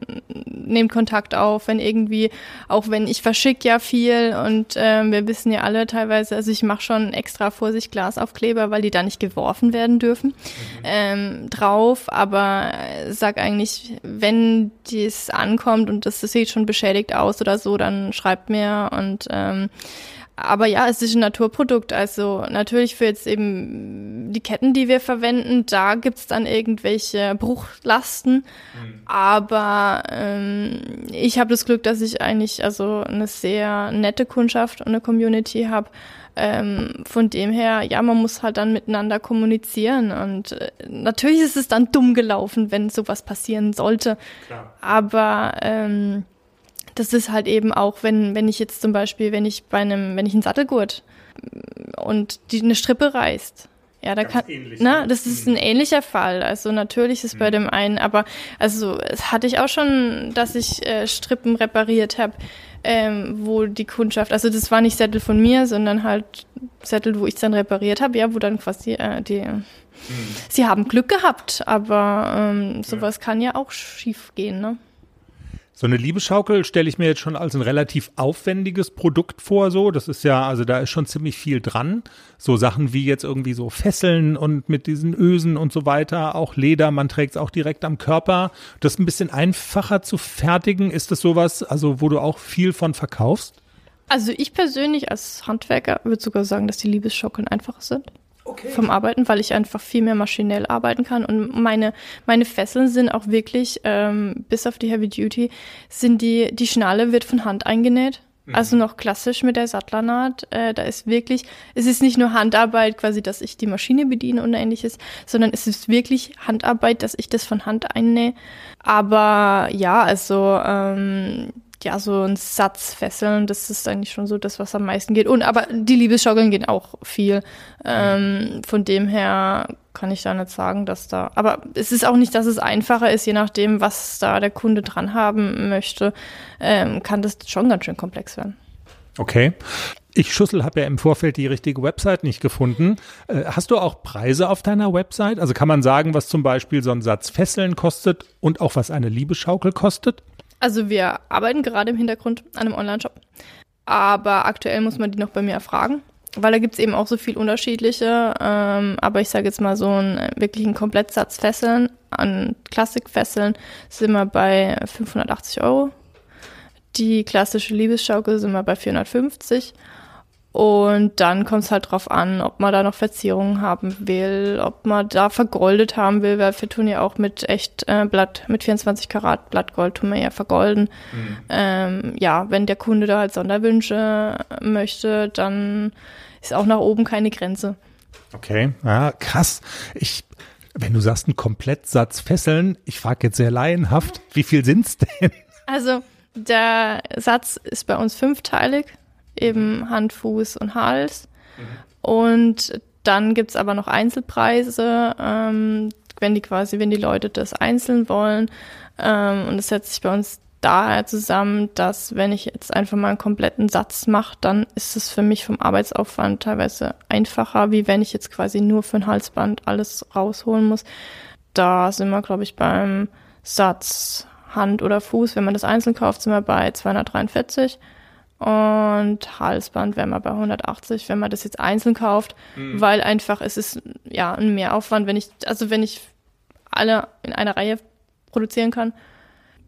[SPEAKER 6] nehmt Kontakt auf, wenn irgendwie, auch wenn ich verschicke ja viel und ähm, wir wissen ja alle teilweise, also ich mache schon extra Vorsicht Glasaufkleber, weil die da nicht geworfen werden dürfen, mhm. ähm, drauf, aber sag eigentlich, wenn dies ankommt und das, das sieht schon beschädigt aus oder so, dann schreibt mir und ähm, aber ja, es ist ein Naturprodukt. Also natürlich für jetzt eben die Ketten, die wir verwenden, da gibt's dann irgendwelche Bruchlasten. Mhm. Aber ähm, ich habe das Glück, dass ich eigentlich also eine sehr nette Kundschaft und eine Community habe. Ähm, von dem her, ja, man muss halt dann miteinander kommunizieren. Und äh, natürlich ist es dann dumm gelaufen, wenn sowas passieren sollte. Klar. Aber ähm, das ist halt eben auch, wenn, wenn ich jetzt zum Beispiel, wenn ich bei einem, wenn ich einen Sattelgurt und die eine Strippe reißt, ja, da Ganz kann, ähnlich, ne, das ist mhm. ein ähnlicher Fall. Also natürlich ist mhm. bei dem einen, aber also es hatte ich auch schon, dass ich äh, Strippen repariert habe, ähm, wo die Kundschaft, also das war nicht Sättel von mir, sondern halt Sättel, wo ich dann repariert habe, ja, wo dann quasi äh, die, mhm. sie haben Glück gehabt, aber ähm, sowas ja. kann ja auch schief gehen, ne?
[SPEAKER 2] So eine Liebeschaukel stelle ich mir jetzt schon als ein relativ aufwendiges Produkt vor, so. Das ist ja, also da ist schon ziemlich viel dran. So Sachen wie jetzt irgendwie so Fesseln und mit diesen Ösen und so weiter, auch Leder, man trägt es auch direkt am Körper. Das ist ein bisschen einfacher zu fertigen. Ist das sowas, also wo du auch viel von verkaufst?
[SPEAKER 6] Also ich persönlich als Handwerker würde sogar sagen, dass die Liebesschaukeln einfacher sind okay. vom Arbeiten, weil ich einfach viel mehr maschinell arbeiten kann. Und meine, meine Fesseln sind auch wirklich, ähm, bis auf die Heavy Duty, sind die, die Schnalle wird von Hand eingenäht. Mhm. Also noch klassisch mit der Sattlernaht. Äh, da ist wirklich, es ist nicht nur Handarbeit, quasi, dass ich die Maschine bediene und ähnliches, sondern es ist wirklich Handarbeit, dass ich das von Hand einnähe. Aber ja, also ähm, ja, so ein Satz fesseln, das ist eigentlich schon so das, was am meisten geht. Und aber die Liebesschaukeln gehen auch viel. Ähm, von dem her kann ich da nicht sagen, dass da. Aber es ist auch nicht, dass es einfacher ist, je nachdem, was da der Kunde dran haben möchte, ähm, kann das schon ganz schön komplex werden.
[SPEAKER 2] Okay. Ich Schussel habe ja im Vorfeld die richtige Website nicht gefunden. Äh, hast du auch Preise auf deiner Website? Also kann man sagen, was zum Beispiel so ein Satz Fesseln kostet und auch was eine Liebeschaukel kostet?
[SPEAKER 6] Also wir arbeiten gerade im Hintergrund an einem Online-Shop. Aber aktuell muss man die noch bei mir erfragen, weil da gibt es eben auch so viel unterschiedliche. Ähm, aber ich sage jetzt mal so einen wirklichen Komplettsatz Fesseln an Klassikfesseln sind wir bei 580 Euro. Die klassische Liebesschaukel sind wir bei 450. Und dann kommt es halt drauf an, ob man da noch Verzierungen haben will, ob man da vergoldet haben will, weil wir tun ja auch mit echt äh, Blatt, mit 24 Karat Blattgold tun wir ja vergolden. Mhm. Ähm, ja, wenn der Kunde da halt Sonderwünsche möchte, dann ist auch nach oben keine Grenze.
[SPEAKER 2] Okay, ja, krass. Ich, wenn du sagst, ein Komplettsatz Fesseln, ich frage jetzt sehr laienhaft, wie viel sind's denn?
[SPEAKER 6] Also, der Satz ist bei uns fünfteilig eben Hand, Fuß und Hals. Mhm. Und dann gibt es aber noch Einzelpreise, ähm, wenn die quasi, wenn die Leute das einzeln wollen. Ähm, und das setzt sich bei uns daher zusammen, dass wenn ich jetzt einfach mal einen kompletten Satz mache, dann ist es für mich vom Arbeitsaufwand teilweise einfacher, wie wenn ich jetzt quasi nur für ein Halsband alles rausholen muss. Da sind wir, glaube ich, beim Satz Hand oder Fuß, wenn man das einzeln kauft, sind wir bei 243. Und Halsband wäre mal bei 180, wenn man das jetzt einzeln kauft, mhm. weil einfach es ist ja ein Mehraufwand, wenn ich, also wenn ich alle in einer Reihe produzieren kann.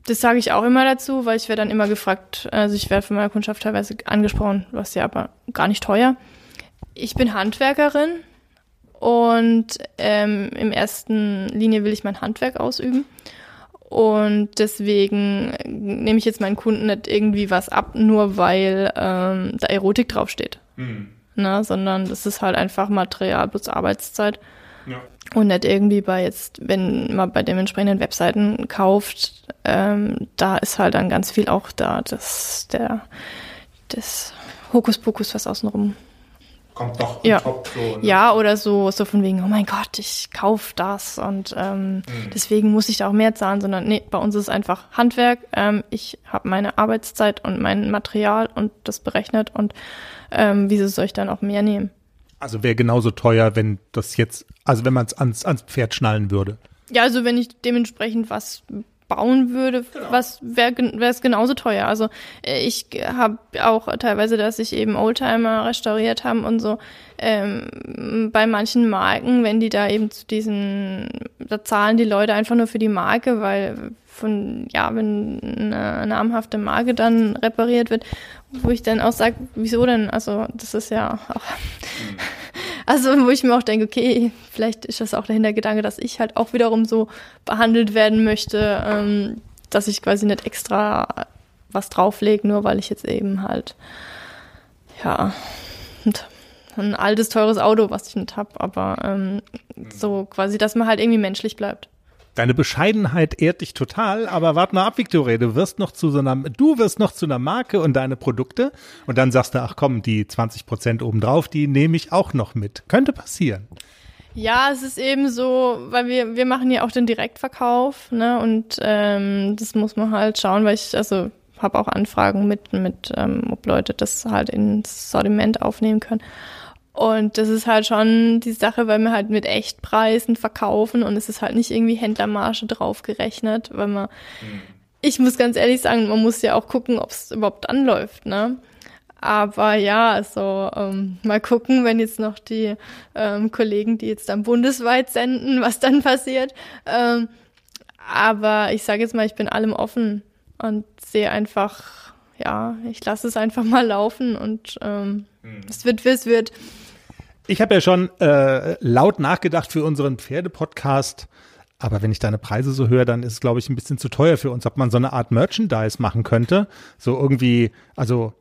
[SPEAKER 6] Das sage ich auch immer dazu, weil ich werde dann immer gefragt, also ich werde von meiner Kundschaft teilweise angesprochen, was ja aber gar nicht teuer. Ich bin Handwerkerin und ähm, im ersten Linie will ich mein Handwerk ausüben. Und deswegen nehme ich jetzt meinen Kunden nicht irgendwie was ab, nur weil ähm, da Erotik draufsteht. Mhm. Ne, sondern das ist halt einfach Material plus Arbeitszeit. Ja. Und nicht irgendwie bei jetzt, wenn man bei den entsprechenden Webseiten kauft, ähm, da ist halt dann ganz viel auch da, das, der, das Hokuspokus, was außenrum
[SPEAKER 2] kommt doch
[SPEAKER 6] ja. Top so, ne? Ja, oder so, so von wegen, oh mein Gott, ich kaufe das und ähm, mhm. deswegen muss ich da auch mehr zahlen, sondern nee, bei uns ist es einfach Handwerk. Ähm, ich habe meine Arbeitszeit und mein Material und das berechnet und ähm, wieso soll ich dann auch mehr nehmen?
[SPEAKER 2] Also wäre genauso teuer, wenn das jetzt, also wenn man es ans, ans Pferd schnallen würde.
[SPEAKER 6] Ja, also wenn ich dementsprechend was bauen würde, genau. was wäre es genauso teuer. Also äh, ich habe auch teilweise, dass ich eben Oldtimer restauriert haben und so. Ähm, bei manchen Marken, wenn die da eben zu diesen, da zahlen die Leute einfach nur für die Marke, weil von, ja, wenn eine namhafte Marke dann repariert wird, wo ich dann auch sage, wieso denn? Also das ist ja auch mhm. [LAUGHS] Also, wo ich mir auch denke, okay, vielleicht ist das auch der Hintergedanke, dass ich halt auch wiederum so behandelt werden möchte, ähm, dass ich quasi nicht extra was drauflege, nur weil ich jetzt eben halt, ja, ein altes, teures Auto, was ich nicht habe, aber ähm, so quasi, dass man halt irgendwie menschlich bleibt.
[SPEAKER 2] Deine Bescheidenheit ehrt dich total, aber warte mal ab, Victoria, du wirst noch zu so einer, du wirst noch zu einer Marke und deine Produkte und dann sagst du, ach komm, die 20 Prozent obendrauf, die nehme ich auch noch mit. Könnte passieren.
[SPEAKER 6] Ja, es ist eben so, weil wir, wir machen ja auch den Direktverkauf, ne, und ähm, das muss man halt schauen, weil ich, also habe auch Anfragen mit, mit ähm, ob Leute das halt ins Sortiment aufnehmen können. Und das ist halt schon die Sache, weil wir halt mit Echtpreisen verkaufen und es ist halt nicht irgendwie Händlermarge draufgerechnet, weil man, mhm. ich muss ganz ehrlich sagen, man muss ja auch gucken, ob es überhaupt anläuft, ne? Aber ja, also ähm, mal gucken, wenn jetzt noch die ähm, Kollegen, die jetzt dann bundesweit senden, was dann passiert. Ähm, aber ich sage jetzt mal, ich bin allem offen und sehe einfach, ja, ich lasse es einfach mal laufen und ähm, mhm. es wird, wie es wird.
[SPEAKER 2] Ich habe ja schon äh, laut nachgedacht für unseren Pferde-Podcast. Aber wenn ich deine Preise so höre, dann ist es, glaube ich, ein bisschen zu teuer für uns, ob man so eine Art Merchandise machen könnte. So irgendwie, also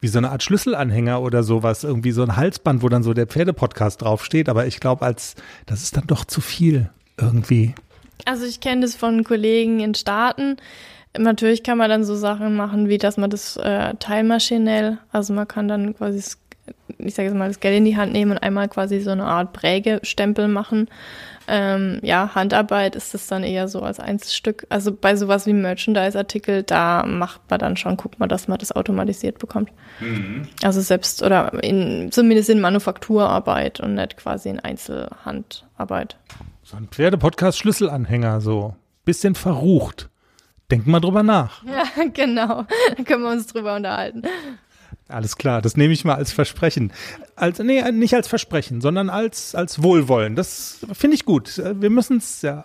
[SPEAKER 2] wie so eine Art Schlüsselanhänger oder sowas, irgendwie so ein Halsband, wo dann so der Pferdepodcast draufsteht. Aber ich glaube, als das ist dann doch zu viel irgendwie.
[SPEAKER 6] Also ich kenne das von Kollegen in Staaten. Natürlich kann man dann so Sachen machen, wie dass man das äh, teilmaschinell, also man kann dann quasi ich sage jetzt mal, das Geld in die Hand nehmen und einmal quasi so eine Art Prägestempel machen. Ähm, ja, Handarbeit ist das dann eher so als Einzelstück. Also bei sowas wie Merchandise-Artikel, da macht man dann schon, guckt man, dass man das automatisiert bekommt. Mhm. Also selbst oder in, zumindest in Manufakturarbeit und nicht quasi in Einzelhandarbeit.
[SPEAKER 2] So ein Pferde-Podcast-Schlüsselanhänger, so bisschen verrucht. Denken mal drüber nach. [LAUGHS]
[SPEAKER 6] Ja, genau. Da können wir uns drüber unterhalten.
[SPEAKER 2] Alles klar, das nehme ich mal als Versprechen. Als, nee, nicht als Versprechen, sondern als, als Wohlwollen. Das finde ich gut. Wir müssen es ja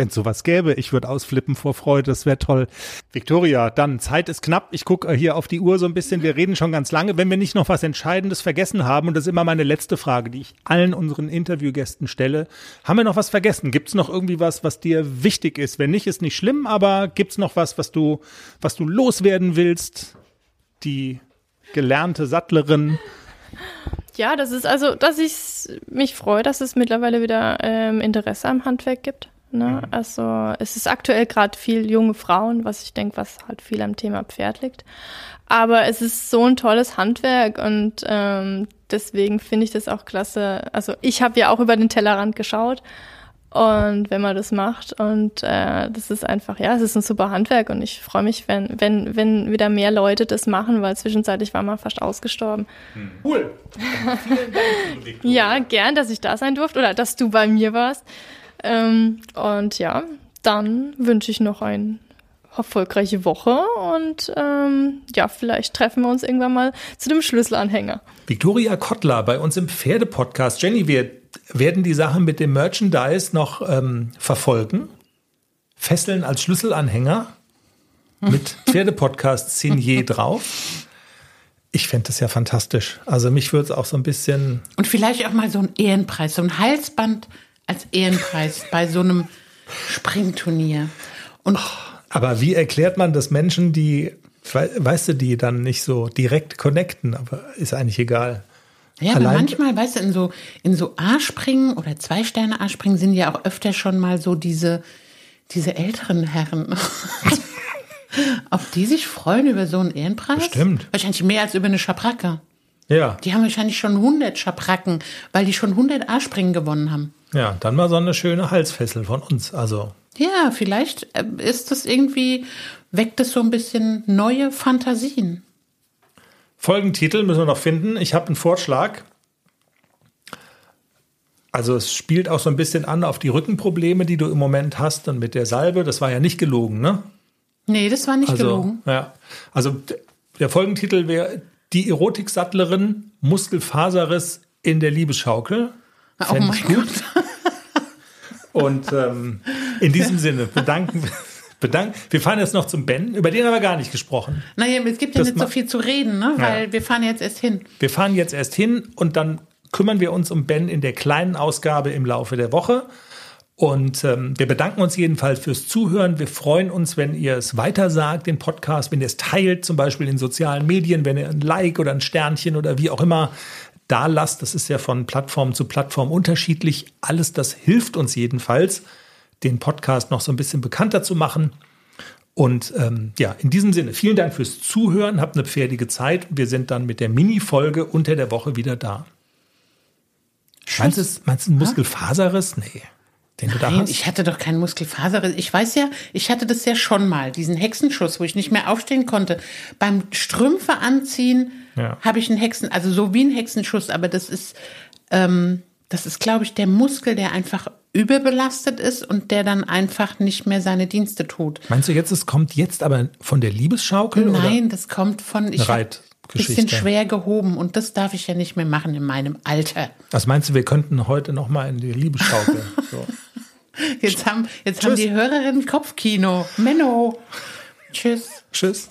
[SPEAKER 2] wenn es sowas gäbe. Ich würde ausflippen vor Freude, das wäre toll. Victoria, dann Zeit ist knapp. Ich gucke hier auf die Uhr so ein bisschen. Wir reden schon ganz lange. Wenn wir nicht noch was Entscheidendes vergessen haben, und das ist immer meine letzte Frage, die ich allen unseren Interviewgästen stelle, haben wir noch was vergessen? Gibt es noch irgendwie was, was dir wichtig ist? Wenn nicht, ist nicht schlimm, aber gibt es noch was, was du, was du loswerden willst? Die gelernte Sattlerin.
[SPEAKER 6] Ja, das ist also, dass ich mich freue, dass es mittlerweile wieder ähm, Interesse am Handwerk gibt. Ne? Mhm. Also es ist aktuell gerade viel junge Frauen, was ich denke, was halt viel am Thema Pferd liegt. Aber es ist so ein tolles Handwerk und ähm, deswegen finde ich das auch klasse. Also ich habe ja auch über den Tellerrand geschaut und wenn man das macht und äh, das ist einfach, ja, es ist ein super Handwerk und ich freue mich, wenn, wenn, wenn wieder mehr Leute das machen, weil zwischenzeitlich war man fast ausgestorben.
[SPEAKER 2] Hm. Cool.
[SPEAKER 6] Vielen [LAUGHS] Dank, ja, gern, dass ich da sein durfte oder dass du bei mir warst. Ähm, und ja, dann wünsche ich noch eine erfolgreiche Woche und ähm, ja, vielleicht treffen wir uns irgendwann mal zu dem Schlüsselanhänger.
[SPEAKER 2] Victoria Kottler bei uns im Pferdepodcast. Jenny, wir werden die Sache mit dem Merchandise noch ähm, verfolgen. Fesseln als Schlüsselanhänger mit [LAUGHS] Pferdepodcast Signier drauf. Ich fände das ja fantastisch. Also mich würde es auch so ein bisschen.
[SPEAKER 3] Und vielleicht auch mal so ein Ehrenpreis, so ein Halsband als Ehrenpreis [LAUGHS] bei so einem Springturnier. Und
[SPEAKER 2] aber wie erklärt man das Menschen, die, weißt du, die dann nicht so direkt connecten, aber ist eigentlich egal.
[SPEAKER 3] Ja, aber manchmal, weißt du, in so, in so A-Springen oder Zwei-Sterne-A-Springen sind ja auch öfter schon mal so diese, diese älteren Herren. [LAUGHS] Ob die sich freuen über so einen Ehrenpreis?
[SPEAKER 2] Stimmt.
[SPEAKER 3] Wahrscheinlich mehr als über eine Schabracke.
[SPEAKER 2] Ja.
[SPEAKER 3] Die haben wahrscheinlich schon 100 Schabracken, weil die schon 100 A-Springen gewonnen haben.
[SPEAKER 2] Ja, dann mal so eine schöne Halsfessel von uns. Also.
[SPEAKER 3] Ja, vielleicht äh, ist das irgendwie, weckt es so ein bisschen neue Fantasien.
[SPEAKER 2] Folgentitel müssen wir noch finden. Ich habe einen Vorschlag. Also es spielt auch so ein bisschen an auf die Rückenprobleme, die du im Moment hast und mit der Salbe. Das war ja nicht gelogen, ne?
[SPEAKER 3] Nee, das war nicht
[SPEAKER 2] also,
[SPEAKER 3] gelogen.
[SPEAKER 2] Ja. Also der Folgentitel wäre Die Erotiksattlerin, Muskelfaserriss in der Liebesschaukel.
[SPEAKER 3] Oh mein gut. Gott. [LAUGHS]
[SPEAKER 2] Und ähm, in diesem Sinne bedanken wir bedanken. Wir fahren jetzt noch zum Ben, über den haben wir gar nicht gesprochen.
[SPEAKER 3] Naja, es gibt ja das nicht so viel zu reden, ne? weil ja. wir fahren jetzt erst hin.
[SPEAKER 2] Wir fahren jetzt erst hin und dann kümmern wir uns um Ben in der kleinen Ausgabe im Laufe der Woche. Und ähm, wir bedanken uns jedenfalls fürs Zuhören. Wir freuen uns, wenn ihr es weitersagt, den Podcast, wenn ihr es teilt, zum Beispiel in sozialen Medien, wenn ihr ein Like oder ein Sternchen oder wie auch immer da lasst. Das ist ja von Plattform zu Plattform unterschiedlich. Alles das hilft uns jedenfalls den Podcast noch so ein bisschen bekannter zu machen. Und ähm, ja, in diesem Sinne, vielen Dank fürs Zuhören, habt eine pferdige Zeit. Wir sind dann mit der Mini-Folge unter der Woche wieder da. Meinst du, meinst du ein Muskelfaserriss? Nee.
[SPEAKER 3] Den Nein, ich hatte doch keinen Muskelfaserriss. Ich weiß ja, ich hatte das ja schon mal, diesen Hexenschuss, wo ich nicht mehr aufstehen konnte. Beim Strümpfe anziehen ja. habe ich einen Hexen, also so wie ein Hexenschuss, aber das ist, ähm, das ist, glaube ich, der Muskel, der einfach überbelastet ist und der dann einfach nicht mehr seine Dienste tut.
[SPEAKER 2] Meinst du jetzt, es kommt jetzt aber von der Liebesschaukel?
[SPEAKER 3] Nein, das kommt von ich ein bisschen schwer gehoben und das darf ich ja nicht mehr machen in meinem Alter.
[SPEAKER 2] Was meinst du, wir könnten heute noch mal in die Liebesschaukel? [LAUGHS] So.
[SPEAKER 3] Jetzt haben jetzt haben die Hörerinnen Kopfkino. Menno. Tschüss.
[SPEAKER 2] Tschüss.